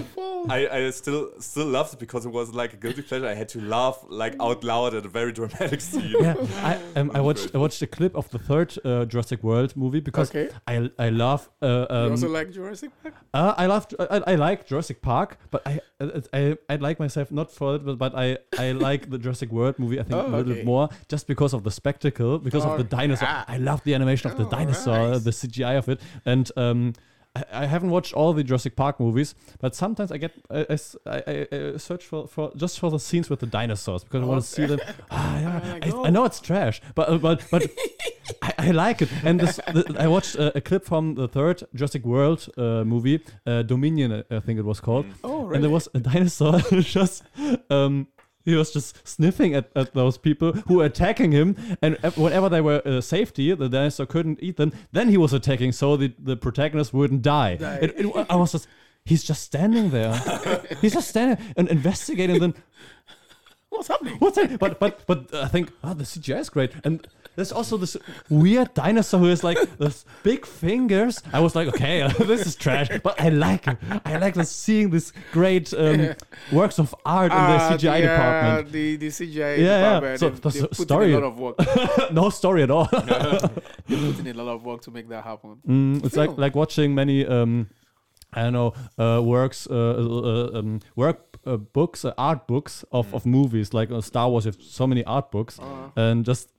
I, I still still loved it because it was like a guilty pleasure. I had to laugh like out loud at a very dramatic scene. yeah, I um, I watched I watched a clip of the third uh, Jurassic World movie because Okay. I I love uh, you um, also like Jurassic Park? Uh, I love I, I like Jurassic Park, but I I I like myself not for it, but, but I I like the Jurassic World movie. I think Oh, a little okay. bit more just because of the spectacle, because of the Oh, dinosaur. ah. I love the animation of the Oh, dinosaur, nice. the CGI of it, and um. I- I haven't watched all the Jurassic Park movies, but sometimes I get I I search for, for just for the scenes with the dinosaurs because I want to see them. Ah, yeah, I, oh. I know it's trash, but uh, but but I, I like it. And this, the, I watched a, a clip from the third Jurassic World uh, movie, uh, Dominion, I- I think it was called. Oh, really? And there was a dinosaur just. Um, he was just sniffing at, at those people who were attacking him, and whenever they were uh, safety, the dinosaur couldn't eat them. Then he was attacking, so the, the protagonist wouldn't die. It, it, I was just, he's just standing there. he's just standing and investigating. Then What's happening? What's that? But but but I think oh the CGI is great, and there's also this weird dinosaur who has like this big fingers. I was like, okay, this is trash, but I like it. I like the, seeing this great um, works of art in the Ah, CGI yeah, department. The, the CGI Yeah, yeah. department. So the they've s- put story- a lot of work. no story at all. They've put in a lot of work to make that happen. Mm, it's like Film. like watching many um, I don't know uh, works uh, uh, um, work uh, books, uh, art books of, of movies. Like uh, Star Wars, you have so many art books, Uh, and just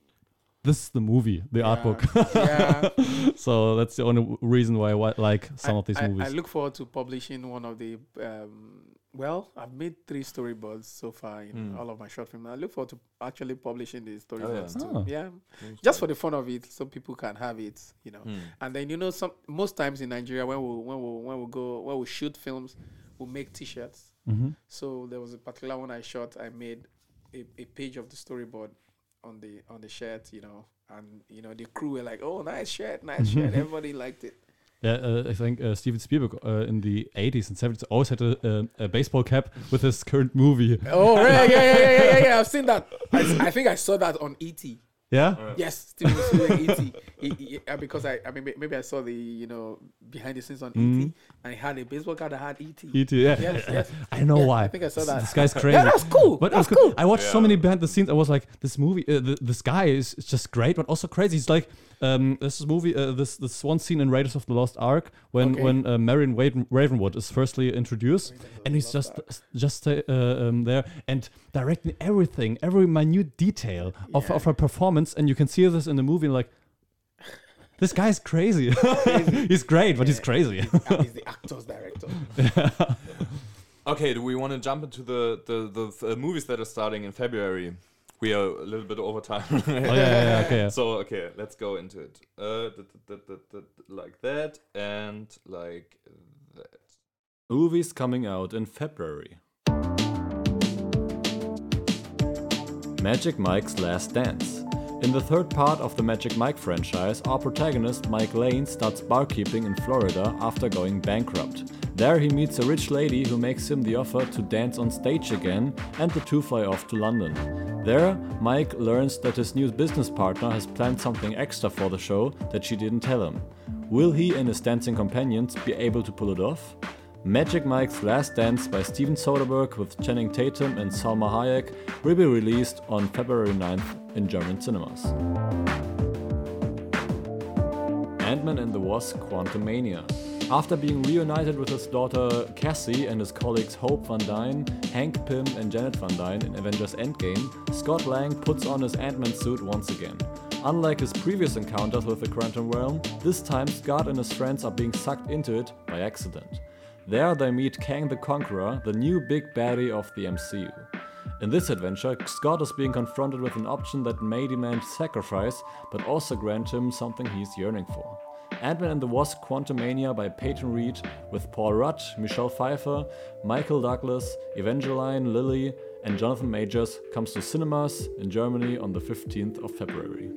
this is the movie, the art book. yeah. so that's the only w- reason why I like some I, of these I, movies. I look forward to publishing one of the. Um, well, I've made three storyboards so far in Hmm. all of my short films. I look forward to actually publishing the storyboards yeah. too. Ah. Yeah, just for the fun of it, so people can have it. You know, Hmm. and then you know, some most times in Nigeria when we when we when we go when we shoot films, we make T-shirts. Hmm So there was a particular one I shot. I made a, a page of the storyboard on the on the shirt. You know, and you know the crew were like, "Oh, nice shirt, nice shirt." Everybody liked it. Yeah, uh, I think uh, Steven Spielberg uh, in the 80s and 70s always had a, a, a baseball cap with his current movie. Oh, right. yeah, yeah, yeah, yeah, yeah, yeah. I've seen that. I, I think I saw that on ET. Yeah? Yes, Steven Spielberg ET. He, he, uh, because I, I mean, maybe I saw the, you know, behind the scenes on Mhm. ET, and he had a baseball card that had ET. E.T. Yeah. Yes, yes. I know Yeah, why. I think I saw that. This guy's crazy. Yeah, that's cool. But it that's was cool. I watched so many behind the scenes. I was like, this movie, uh, th- this guy is, is just great, but also crazy. He's like, um, this is movie, uh, this this one scene in Raiders of the Lost Ark when Okay. when uh, Marion Raven- Ravenwood is firstly introduced, and he's just just uh, um, there and directing everything, every minute detail of, Yeah. of her performance, and you can see this in the movie. Like, this guy's crazy. he's great, but he's crazy. He's the actor's director. Okay, do we want to jump into the, the, the uh, movies that are starting in February? We are a little bit over time. oh yeah, yeah, yeah, okay. yeah. So okay, let's go into it. Uh, like that and like that. Movies coming out in February. Magic Mike's Last Dance. In the third part of the Magic Mike franchise, our protagonist Mike Lane starts barkeeping in Florida after going bankrupt. There he meets a rich lady who makes him the offer to dance on stage again, and the two fly off to London. There, Mike learns that his new business partner has planned something extra for the show that she didn't tell him. Will he and his dancing companions be able to pull it off? Magic Mike's Last Dance by Steven Soderbergh with Channing Tatum and Salma Hayek will be released on February 9th in German cinemas. Ant-Man and the Wasp Quantumania. After being reunited with his daughter Cassie and his colleagues Hope Van Dyne, Hank Pym and Janet Van Dyne in Avengers Endgame, Scott Lang puts on his Ant-Man suit once again. Unlike his previous encounters with the Quantum Realm, this time Scott and his friends are being sucked into it by accident. There they meet Kang the Conqueror, the new big baddie of the MCU. In this adventure, Scott is being confronted with an option that may demand sacrifice, but also grant him something he's yearning for. Ant-Man and the Wasp Quantumania by Peyton Reed with Paul Rudd, Michelle Pfeiffer, Michael Douglas, Evangeline Lilly, and Jonathan Majors comes to cinemas in Germany on the 15th of February.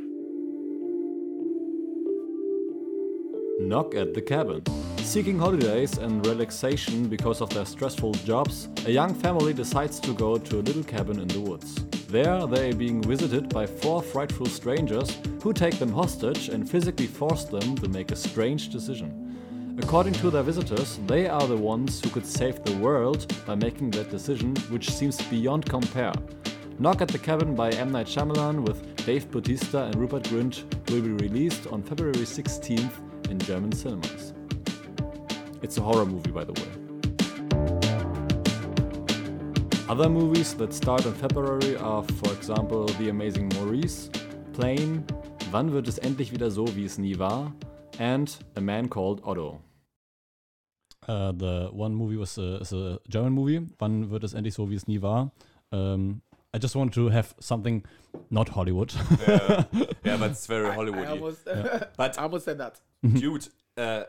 Knock at the Cabin. Seeking holidays and relaxation because of their stressful jobs, a young family decides to go to a little cabin in the woods. There, they are being visited by four frightful strangers who take them hostage and physically force them to make a strange decision. According to their visitors, they are the ones who could save the world by making that decision, which seems beyond compare. Knock at the Cabin by M. Night Shyamalan with Dave Bautista and Rupert Grint will be released on February 16th in German cinemas. It's a horror movie, by the way. Other movies that start in February are, for example, The Amazing Maurice, Plane, Wann wird es endlich wieder so, wie es nie war, and A Man Called Otto. Uh, the one movie was a, is a German movie. Wann wird es endlich so, wie es nie war? Um, I just wanted to have something not Hollywood. Yeah, yeah but it's very I, I Hollywoody. almost, But I almost said that. dude, uh,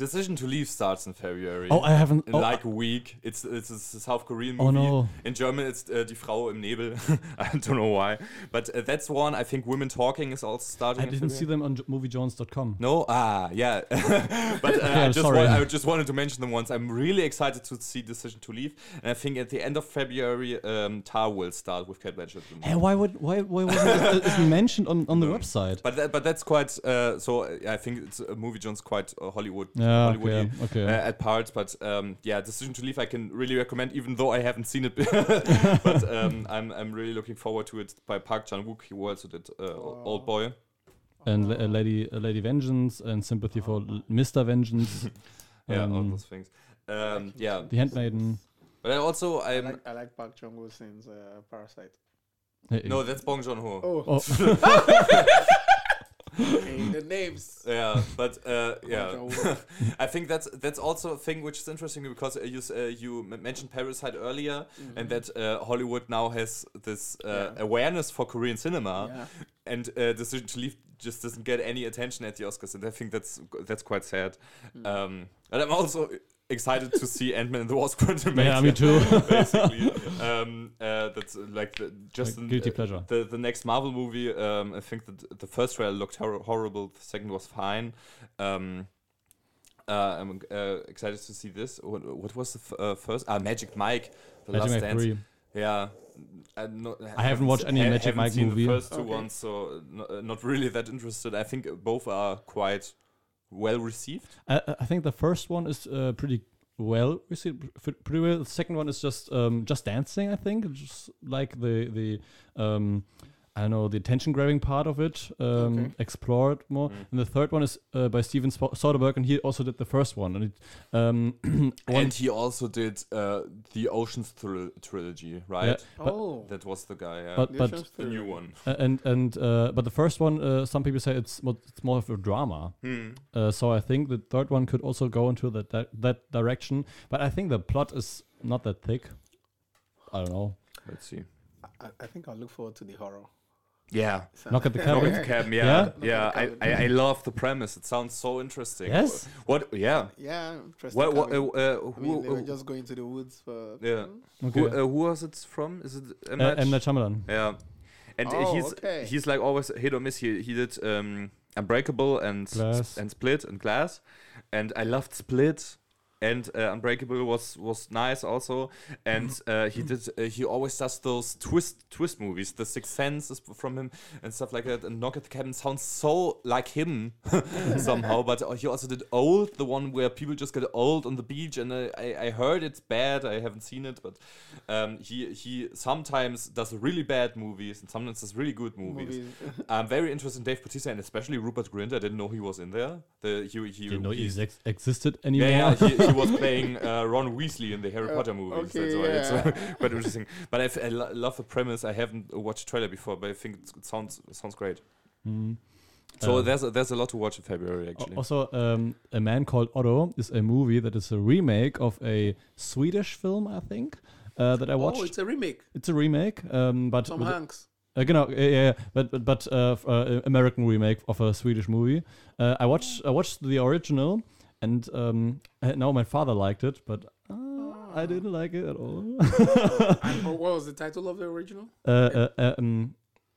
Decision to Leave starts in February. oh, I haven't. in oh, like a week. It's it's a South Korean movie. oh no. In German, it's uh, Die Frau im Nebel. I don't know why, but uh, that's one. I think Women Talking is also starting. I didn't see them on moviejones.com. No, ah, yeah, but uh, Yeah, I just sorry. I just wanted to mention them once. I'm really excited to see Decision to Leave, and I think at the end of February, um, Tar will start with Cate Blanchett. Hey, why would why why wasn't it isn't mentioned on, on the No. website? But that, but that's quite uh, so. uh, I think it's a moviejones quite uh, Hollywood Yeah, Hollywoody okay, okay. uh, at parts. But um, yeah, Decision to Leave I can really recommend, even though I haven't seen it. but um, I'm I'm really looking forward to it by Park Chan Wook. He also did uh, Old Boy. and La- uh, Lady uh, Lady Vengeance and Sympathy for L- Mr. Vengeance. Yeah, all um, those things. Um, yeah, The Handmaiden. But I also I I'm like, I like Park Chung Woo since uh, Parasite. Hey, no, that's Bong Joon Ho. Oh, Oh, okay, the names. Yeah, but uh, yeah, I think that's that's also a thing which is interesting because uh, you uh, you mentioned Parasite earlier, and that uh, Hollywood now has this uh, Mm-hmm. Yeah. awareness for Korean cinema, Yeah. and uh, Decision to Leave just doesn't get any attention at the Oscars, and I think that's that's quite sad. Mm. Um, and I'm also excited to see Ant Man and the Wasp: Quantum yeah, me too. basically. um, uh, that's uh, like the, just Like an- guilty uh, pleasure. The the next Marvel movie. Um, I think that the first trailer looked hor- horrible. The second was fine. Um, uh, I'm uh, excited to see this. What, what was the f- uh, first? Ah, Magic Mike. The Magic Last Mike Dance. 3. Yeah. I'm not- I haven't watched any Magic Mike seen movie. The first two Okay. ones, so no, uh, not really that interested. I think both are quite well received. I, I think the first one is uh, pretty well received, pretty well. The second one is just um, just dancing. I think, just like the the um, I don't know the attention grabbing part of it um, Okay. explored more. Mm. And the third one is uh, by Steven Soderbergh, and he also did the first one. And it um, one, And he also did uh, the Ocean's Thril- trilogy, right? But- oh, That was the guy. Yeah. but The but the new one. uh, and and uh, but the first one, uh, some people say it's mo- it's more of a drama. Uh, so I think the third one could also go into that that, that direction. But I think the plot is not that thick. I don't know. Let's see. I, I think I'll look forward to the horror. Yeah. So- Knock at the Knock cabin. at the Cabin, yeah, Yeah? yeah. Knock at I, I, I love the premise. It sounds so interesting. Yes? What? Yeah. Yeah, interesting. What? what uh, cabin. uh, I mean, they were uh, just going to the woods for. yeah. Okay. Who, uh, who was it from? Is it M. Uh, M. Night Shyamalan. Yeah. And Oh, he's okay. he's like always hit or miss. He he did um, Unbreakable and Glass. and Split and Glass, and I loved Split. And uh, Unbreakable was was nice also, and uh, he did uh, he always does those twist twist movies. The Sixth Sense is from him and stuff like that. And Knock at the Cabin sounds so like him somehow. But uh, he also did Old, the one where people just get old on the beach. And uh, I I heard it's bad. I haven't seen it, but um, he he sometimes does really bad movies and sometimes does really good movies. movies. I'm very interested in Dave Bautista and especially Rupert Grint. I didn't know he was in there. The he he, Didn't know he he's- ex- existed anymore. yeah, yeah he, he was playing uh, Ron Weasley in the Harry Uh, Potter movies. okay, That's why it's yeah. uh, quite interesting. But I, f- I lo- love the premise. I haven't watched the trailer before, but I think it's, it sounds it sounds great. Mm. So Uh, there's a, there's a lot to watch in February actually. Also, um, A Man Called Otto is a movie that is a remake of a Swedish film, I think, uh, that I watched. Oh, it's a remake. it's a remake, um, but Tom with Hanks. Uh, genau, yeah, yeah, yeah, but but, but uh, f- uh, American remake of a Swedish movie. Uh, I watched I watched the original, and um, uh, now my father liked it, but uh, I didn't like it at all. And what was the title of the original? uh, uh, um,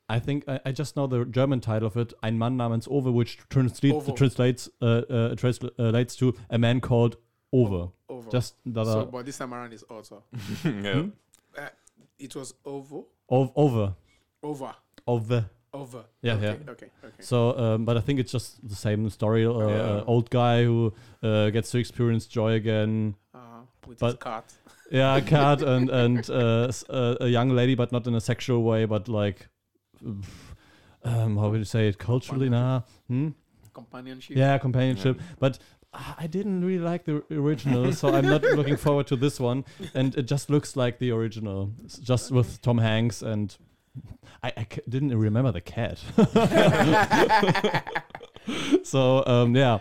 I think I, I just know the German title of it, Ein Mann namens Ove, which translates Ovo. translates uh, uh, translates to a man called Ove. Ovo. Just the so, but this time around is also. yeah. Hmm? Uh, it was Ovo. Ove, over. Over. Ove. Over. Yeah, okay, yeah. Okay. Okay. So, um, but I think it's just the same story. Uh, Yeah. uh, old guy who uh, gets to experience joy again. Uh, with his But- cat. Yeah, a cat and and uh, s- uh, a young lady, but not in a sexual way, but like, um, how would you say it? Culturally, nah. Hmm? Companionship. Yeah, companionship. But uh, I didn't really like the original, so I'm not looking forward to this one. And it just looks like the original, just with Tom Hanks and. I, I c- didn't remember the cat. so um, yeah,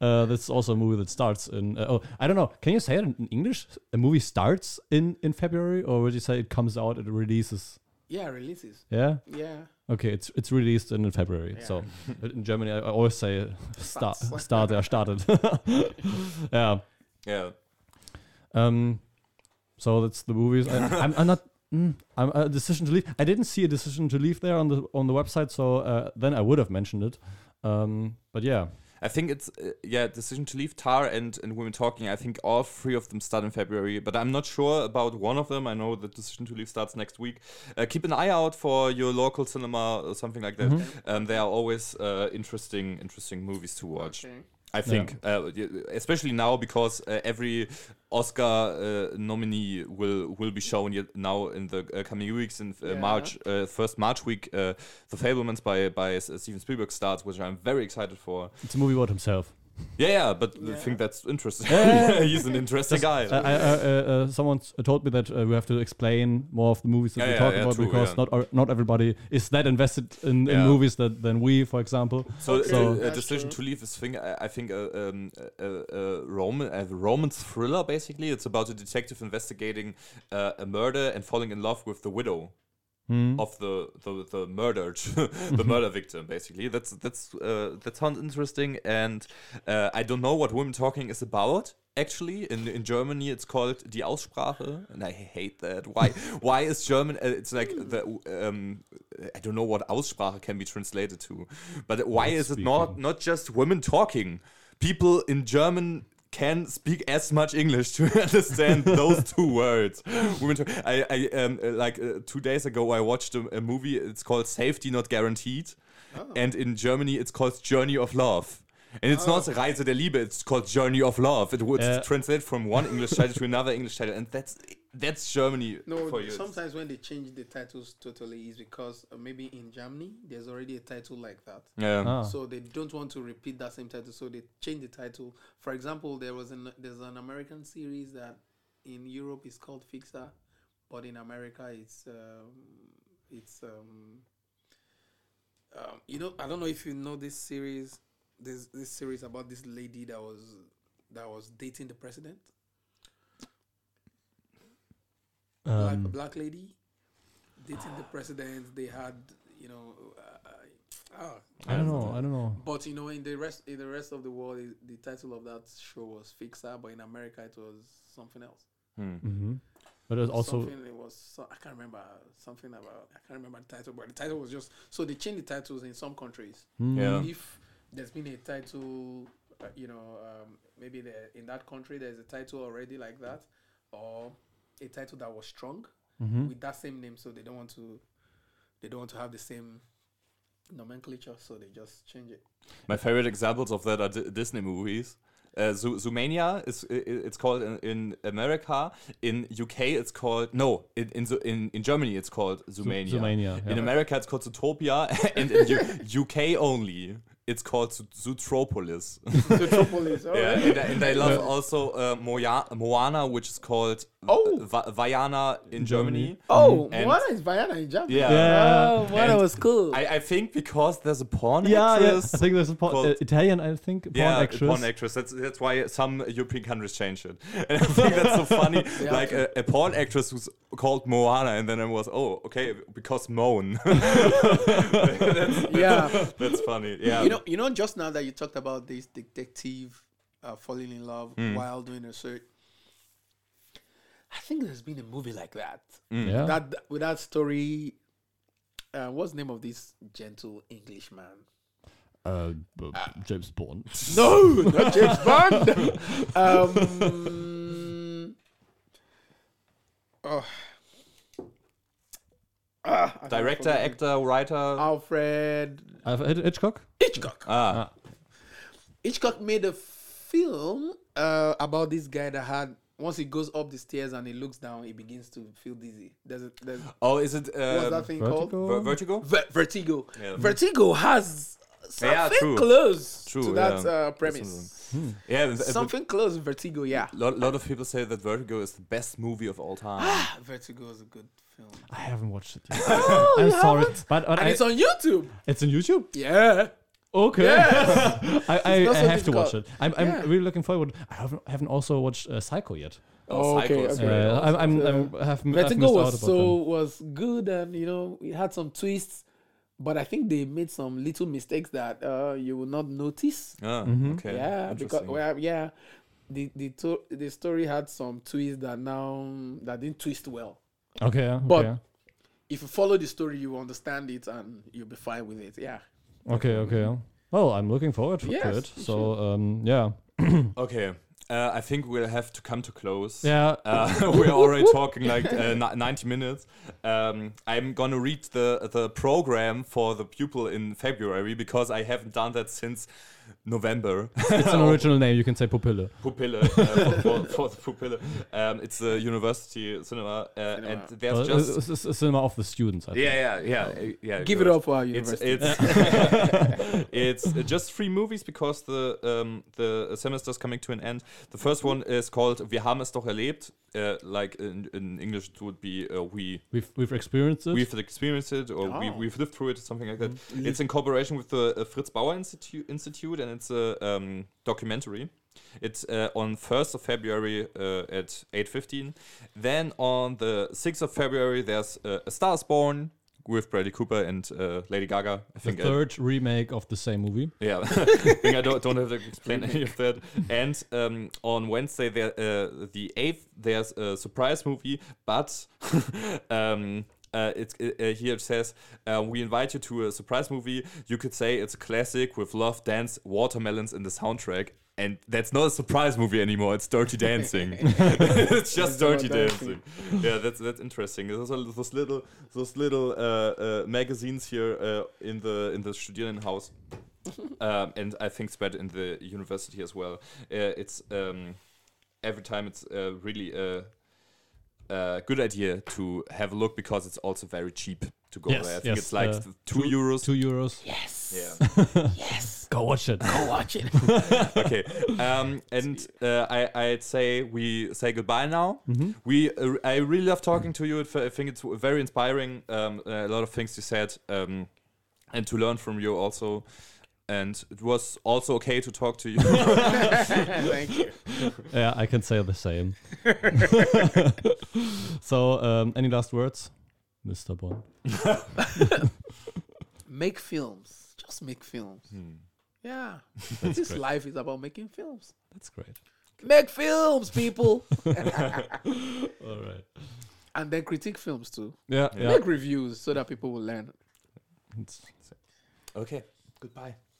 uh, that's also a movie that starts in. Uh, oh, I don't know. Can you say it in English? A movie starts in in February, or would you say it comes out? It releases. Yeah, releases. Yeah. Yeah. Okay, it's it's released in February. Yeah. So in Germany, I I always say uh, start Starts. start there started. yeah. Yeah. Um. So that's the movies. I, I'm, I'm not. Mm, I'm a decision to leave. I didn't see a decision to leave there on the on the website, so uh, then I would have mentioned it. Um. But yeah. I think it's uh, yeah decision to leave Tar and and Women Talking. I think all three of them start in February, but I'm not sure about one of them. I know the decision to leave starts next week. Uh, keep an eye out for your local cinema or something like that. Mhm. Um, they are always uh, interesting interesting movies to watch. Okay. I think, uh, especially now because uh, every Oscar uh, nominee will will be shown now in the uh, coming weeks. In uh, Yeah. March, uh, first March week, uh, The Fabelmans by by Steven Spielberg starts, which I'm very excited for. It's a movie about himself. Yeah, yeah, but I think that's interesting. Yeah. He's an interesting guy. Uh, I, uh, uh, uh, someone told me that we have to explain more of the movies that Yeah, we yeah, talk yeah, about true, because yeah. not uh, not everybody is that invested in, in movies that than we, for example. So, So- a decision true. to leave is thing. I, I think a, um, a, a, a Roman a Roman thriller. Basically, it's about a detective investigating uh, a murder and falling in love with the widow Hmm. of the the, the murdered the murder victim. Basically, that's that's uh, that sounds interesting. And uh, I don't know what women talking is about. Actually, in in Germany, it's called die Aussprache, and I hate that. Why? why is German? Uh, it's like the um, I don't know what Aussprache can be translated to, but why is it not not just women talking? People in German can speak as much English to understand those two words. Women talk, I, I um, uh, like uh, two days ago I watched a, a movie. It's called Safety Not Guaranteed, and in Germany it's called Journey of Love. And it's not Reise der Liebe. It's called Journey of Love. It would Yeah. translate from one English title to another English title, and that's that's Germany No, for you. sometimes when they change the titles totally is because uh, maybe in Germany there's already a title like that. yeah. Ah. So they don't want to repeat that same title, so they change the title. For example, there was an there's an American series that in Europe is called Fixer, but in America it's um, it's um, um, you know I don't know if you know this series. There's this series about this lady that was that was dating the president, black, Um, black lady dating the president. They had you know. Uh, uh, I don't know. I don't know. But you know, in the rest in the rest of the world, i- the title of that show was Fixer, but in America it was something else. Hmm. hmm But it's also something it was so, I can't remember something about I can't remember the title, but the title was just so they changed the titles in some countries. Hmm. Yeah. If there's been a title, uh, you know, um, maybe there in that country there's a title already like that, or a title that was strong Mhm. with that same name, so they don't want to they don't want to have the same nomenclature, so they just change it. My favorite examples of that are Di- Disney movies. Uh, Zo- Zoomania is i- i- it's called in, in America. In UK, it's called no. In in in, in Germany, it's called Zoomania. Zoomania, yeah. In America, it's called Zootopia, and in U- UK only, it's called Zo- Zootropolis. Metropolis, yeah, alright. and, I- and I love also uh, Moya- Moana, which is called Oh. Va- Vaiana in Germany. Germany. Oh, And- Moana is Vaiana in Germany. Yeah. Yeah. Oh, Moana And was cool. I, I think because there's a porn Yeah, yeah. I think there's a porn, called- uh, Italian. I think porn yeah, actress. porn actress. That's that's why some European countries changed it, and I think that's so funny. Yeah. like a, a porn actress who's called Moana, and then I was oh okay because Moan. that's, yeah. that's funny. Yeah, You know, you know, just now that you talked about this detective uh, falling in love Hmm. while doing a search, I think there's been a movie like that. Yeah. That with that story. Uh, what's the name of this gentle Englishman? uh, b- James Bond. No, not James Bond. um, oh. Ah, director, actor, writer. Alfred Uh, Hitch- Hitchcock. Hitchcock. ah, Hitchcock made a film uh, about this guy that had once he goes up the stairs and he looks down, he begins to feel dizzy. There's a, there's oh, is it what's um, that thing called? Vertigo. Ver- Vertigo? Ver- Vertigo. Yeah. Vertigo has Yeah, something true. close True, to that yeah. uh, premise. Yeah, th- th- Something close to Vertigo, yeah. A lot, lot of people say that Vertigo is the best movie of all time. Vertigo is a good film. I haven't watched it yet. Oh, I'm you sorry, haven't? but, but And I, it's on YouTube. it's on YouTube. Yeah. Okay, Yes. I, I, I so have to watch it. I'm, I'm Yeah. really looking forward. I haven't, haven't also watched uh, Psycho yet. Oh, okay, Psycho okay. Uh. I'm, I'm, I'm have, I've Vertigo missed out was about so them. was good and you know it had some twists, but I think they made some little mistakes that uh, you will not notice. Ah, Mhm. okay. yeah, because well, yeah, the the to- the story had some twists that now that didn't twist well. Okay, yeah, But- okay, If you follow the story, you understand it and you'll be fine with it. Yeah. okay, okay. yeah. Well, I'm looking forward to Yes, it. you So, um, yeah, Okay, uh, I think we'll have to come to close. yeah. Uh, we're already talking like uh, ni- 90 minutes. Um, I'm gonna read the the program for the pupil in February because I haven't done that since November. It's an original name. You can say Pupille. Pupille uh, for, for, for the Pupille. Um, it's a university cinema, uh, and there's Uh, just it's, it's a cinema of the students. I think. yeah, yeah, yeah, uh, yeah. Give it up for our university. it's it's uh, just three movies because the um, the semester's coming to an end. The first one is called "Wir haben es doch erlebt." Uh, like in, in English, it would be uh, "We We've we've experienced it. we've experienced it" or we, Oh. "We've lived through it," something like that. It's in cooperation with the uh, Fritz Bauer Institute, Institute, and it's a um, documentary. It's uh, on 1st of February uh, at 8.15. Then on the 6th of February, there's uh, A Star is Born with Bradley Cooper and uh, Lady Gaga. I the think uh, third remake of the same movie. yeah, I think I don't, don't have to explain any of that. And um, on Wednesday, there, uh, the 8th, there's a surprise movie, but um, uh, it's, uh, uh, here it says, uh, we invite you to a surprise movie. You could say it's a classic with love, dance, watermelons in the soundtrack. And that's not a surprise movie anymore. It's Dirty Dancing. it's just It's Dirty dancing. Dancing. Yeah, that's that's interesting. Those, are those little those little uh, uh, magazines here uh, in the in the Studierendenhaus um, and I think spread in the university as well. Uh, it's um, every time it's uh, really a, a good idea to have a look because it's also very cheap to go Yes, there. I think yes, it's like uh, th- two euros. Two euros. yes. Yeah. Yes. Go watch it. Go watch it. okay. Um, and uh, I I'd say we say goodbye now. We uh, I really love talking to you. I think it's very inspiring. Um, a lot of things you said, um, and to learn from you also. And it was also okay to talk to you. Thank you. Yeah, I can say the same. so, um, any last words, Mr. Bond? Make films. Just make films. Hmm. Yeah. this life is about making films. That's great. Make films, people. All right. and then critique films too. Yeah, yeah. Make reviews so that people will learn. It's- okay. Goodbye.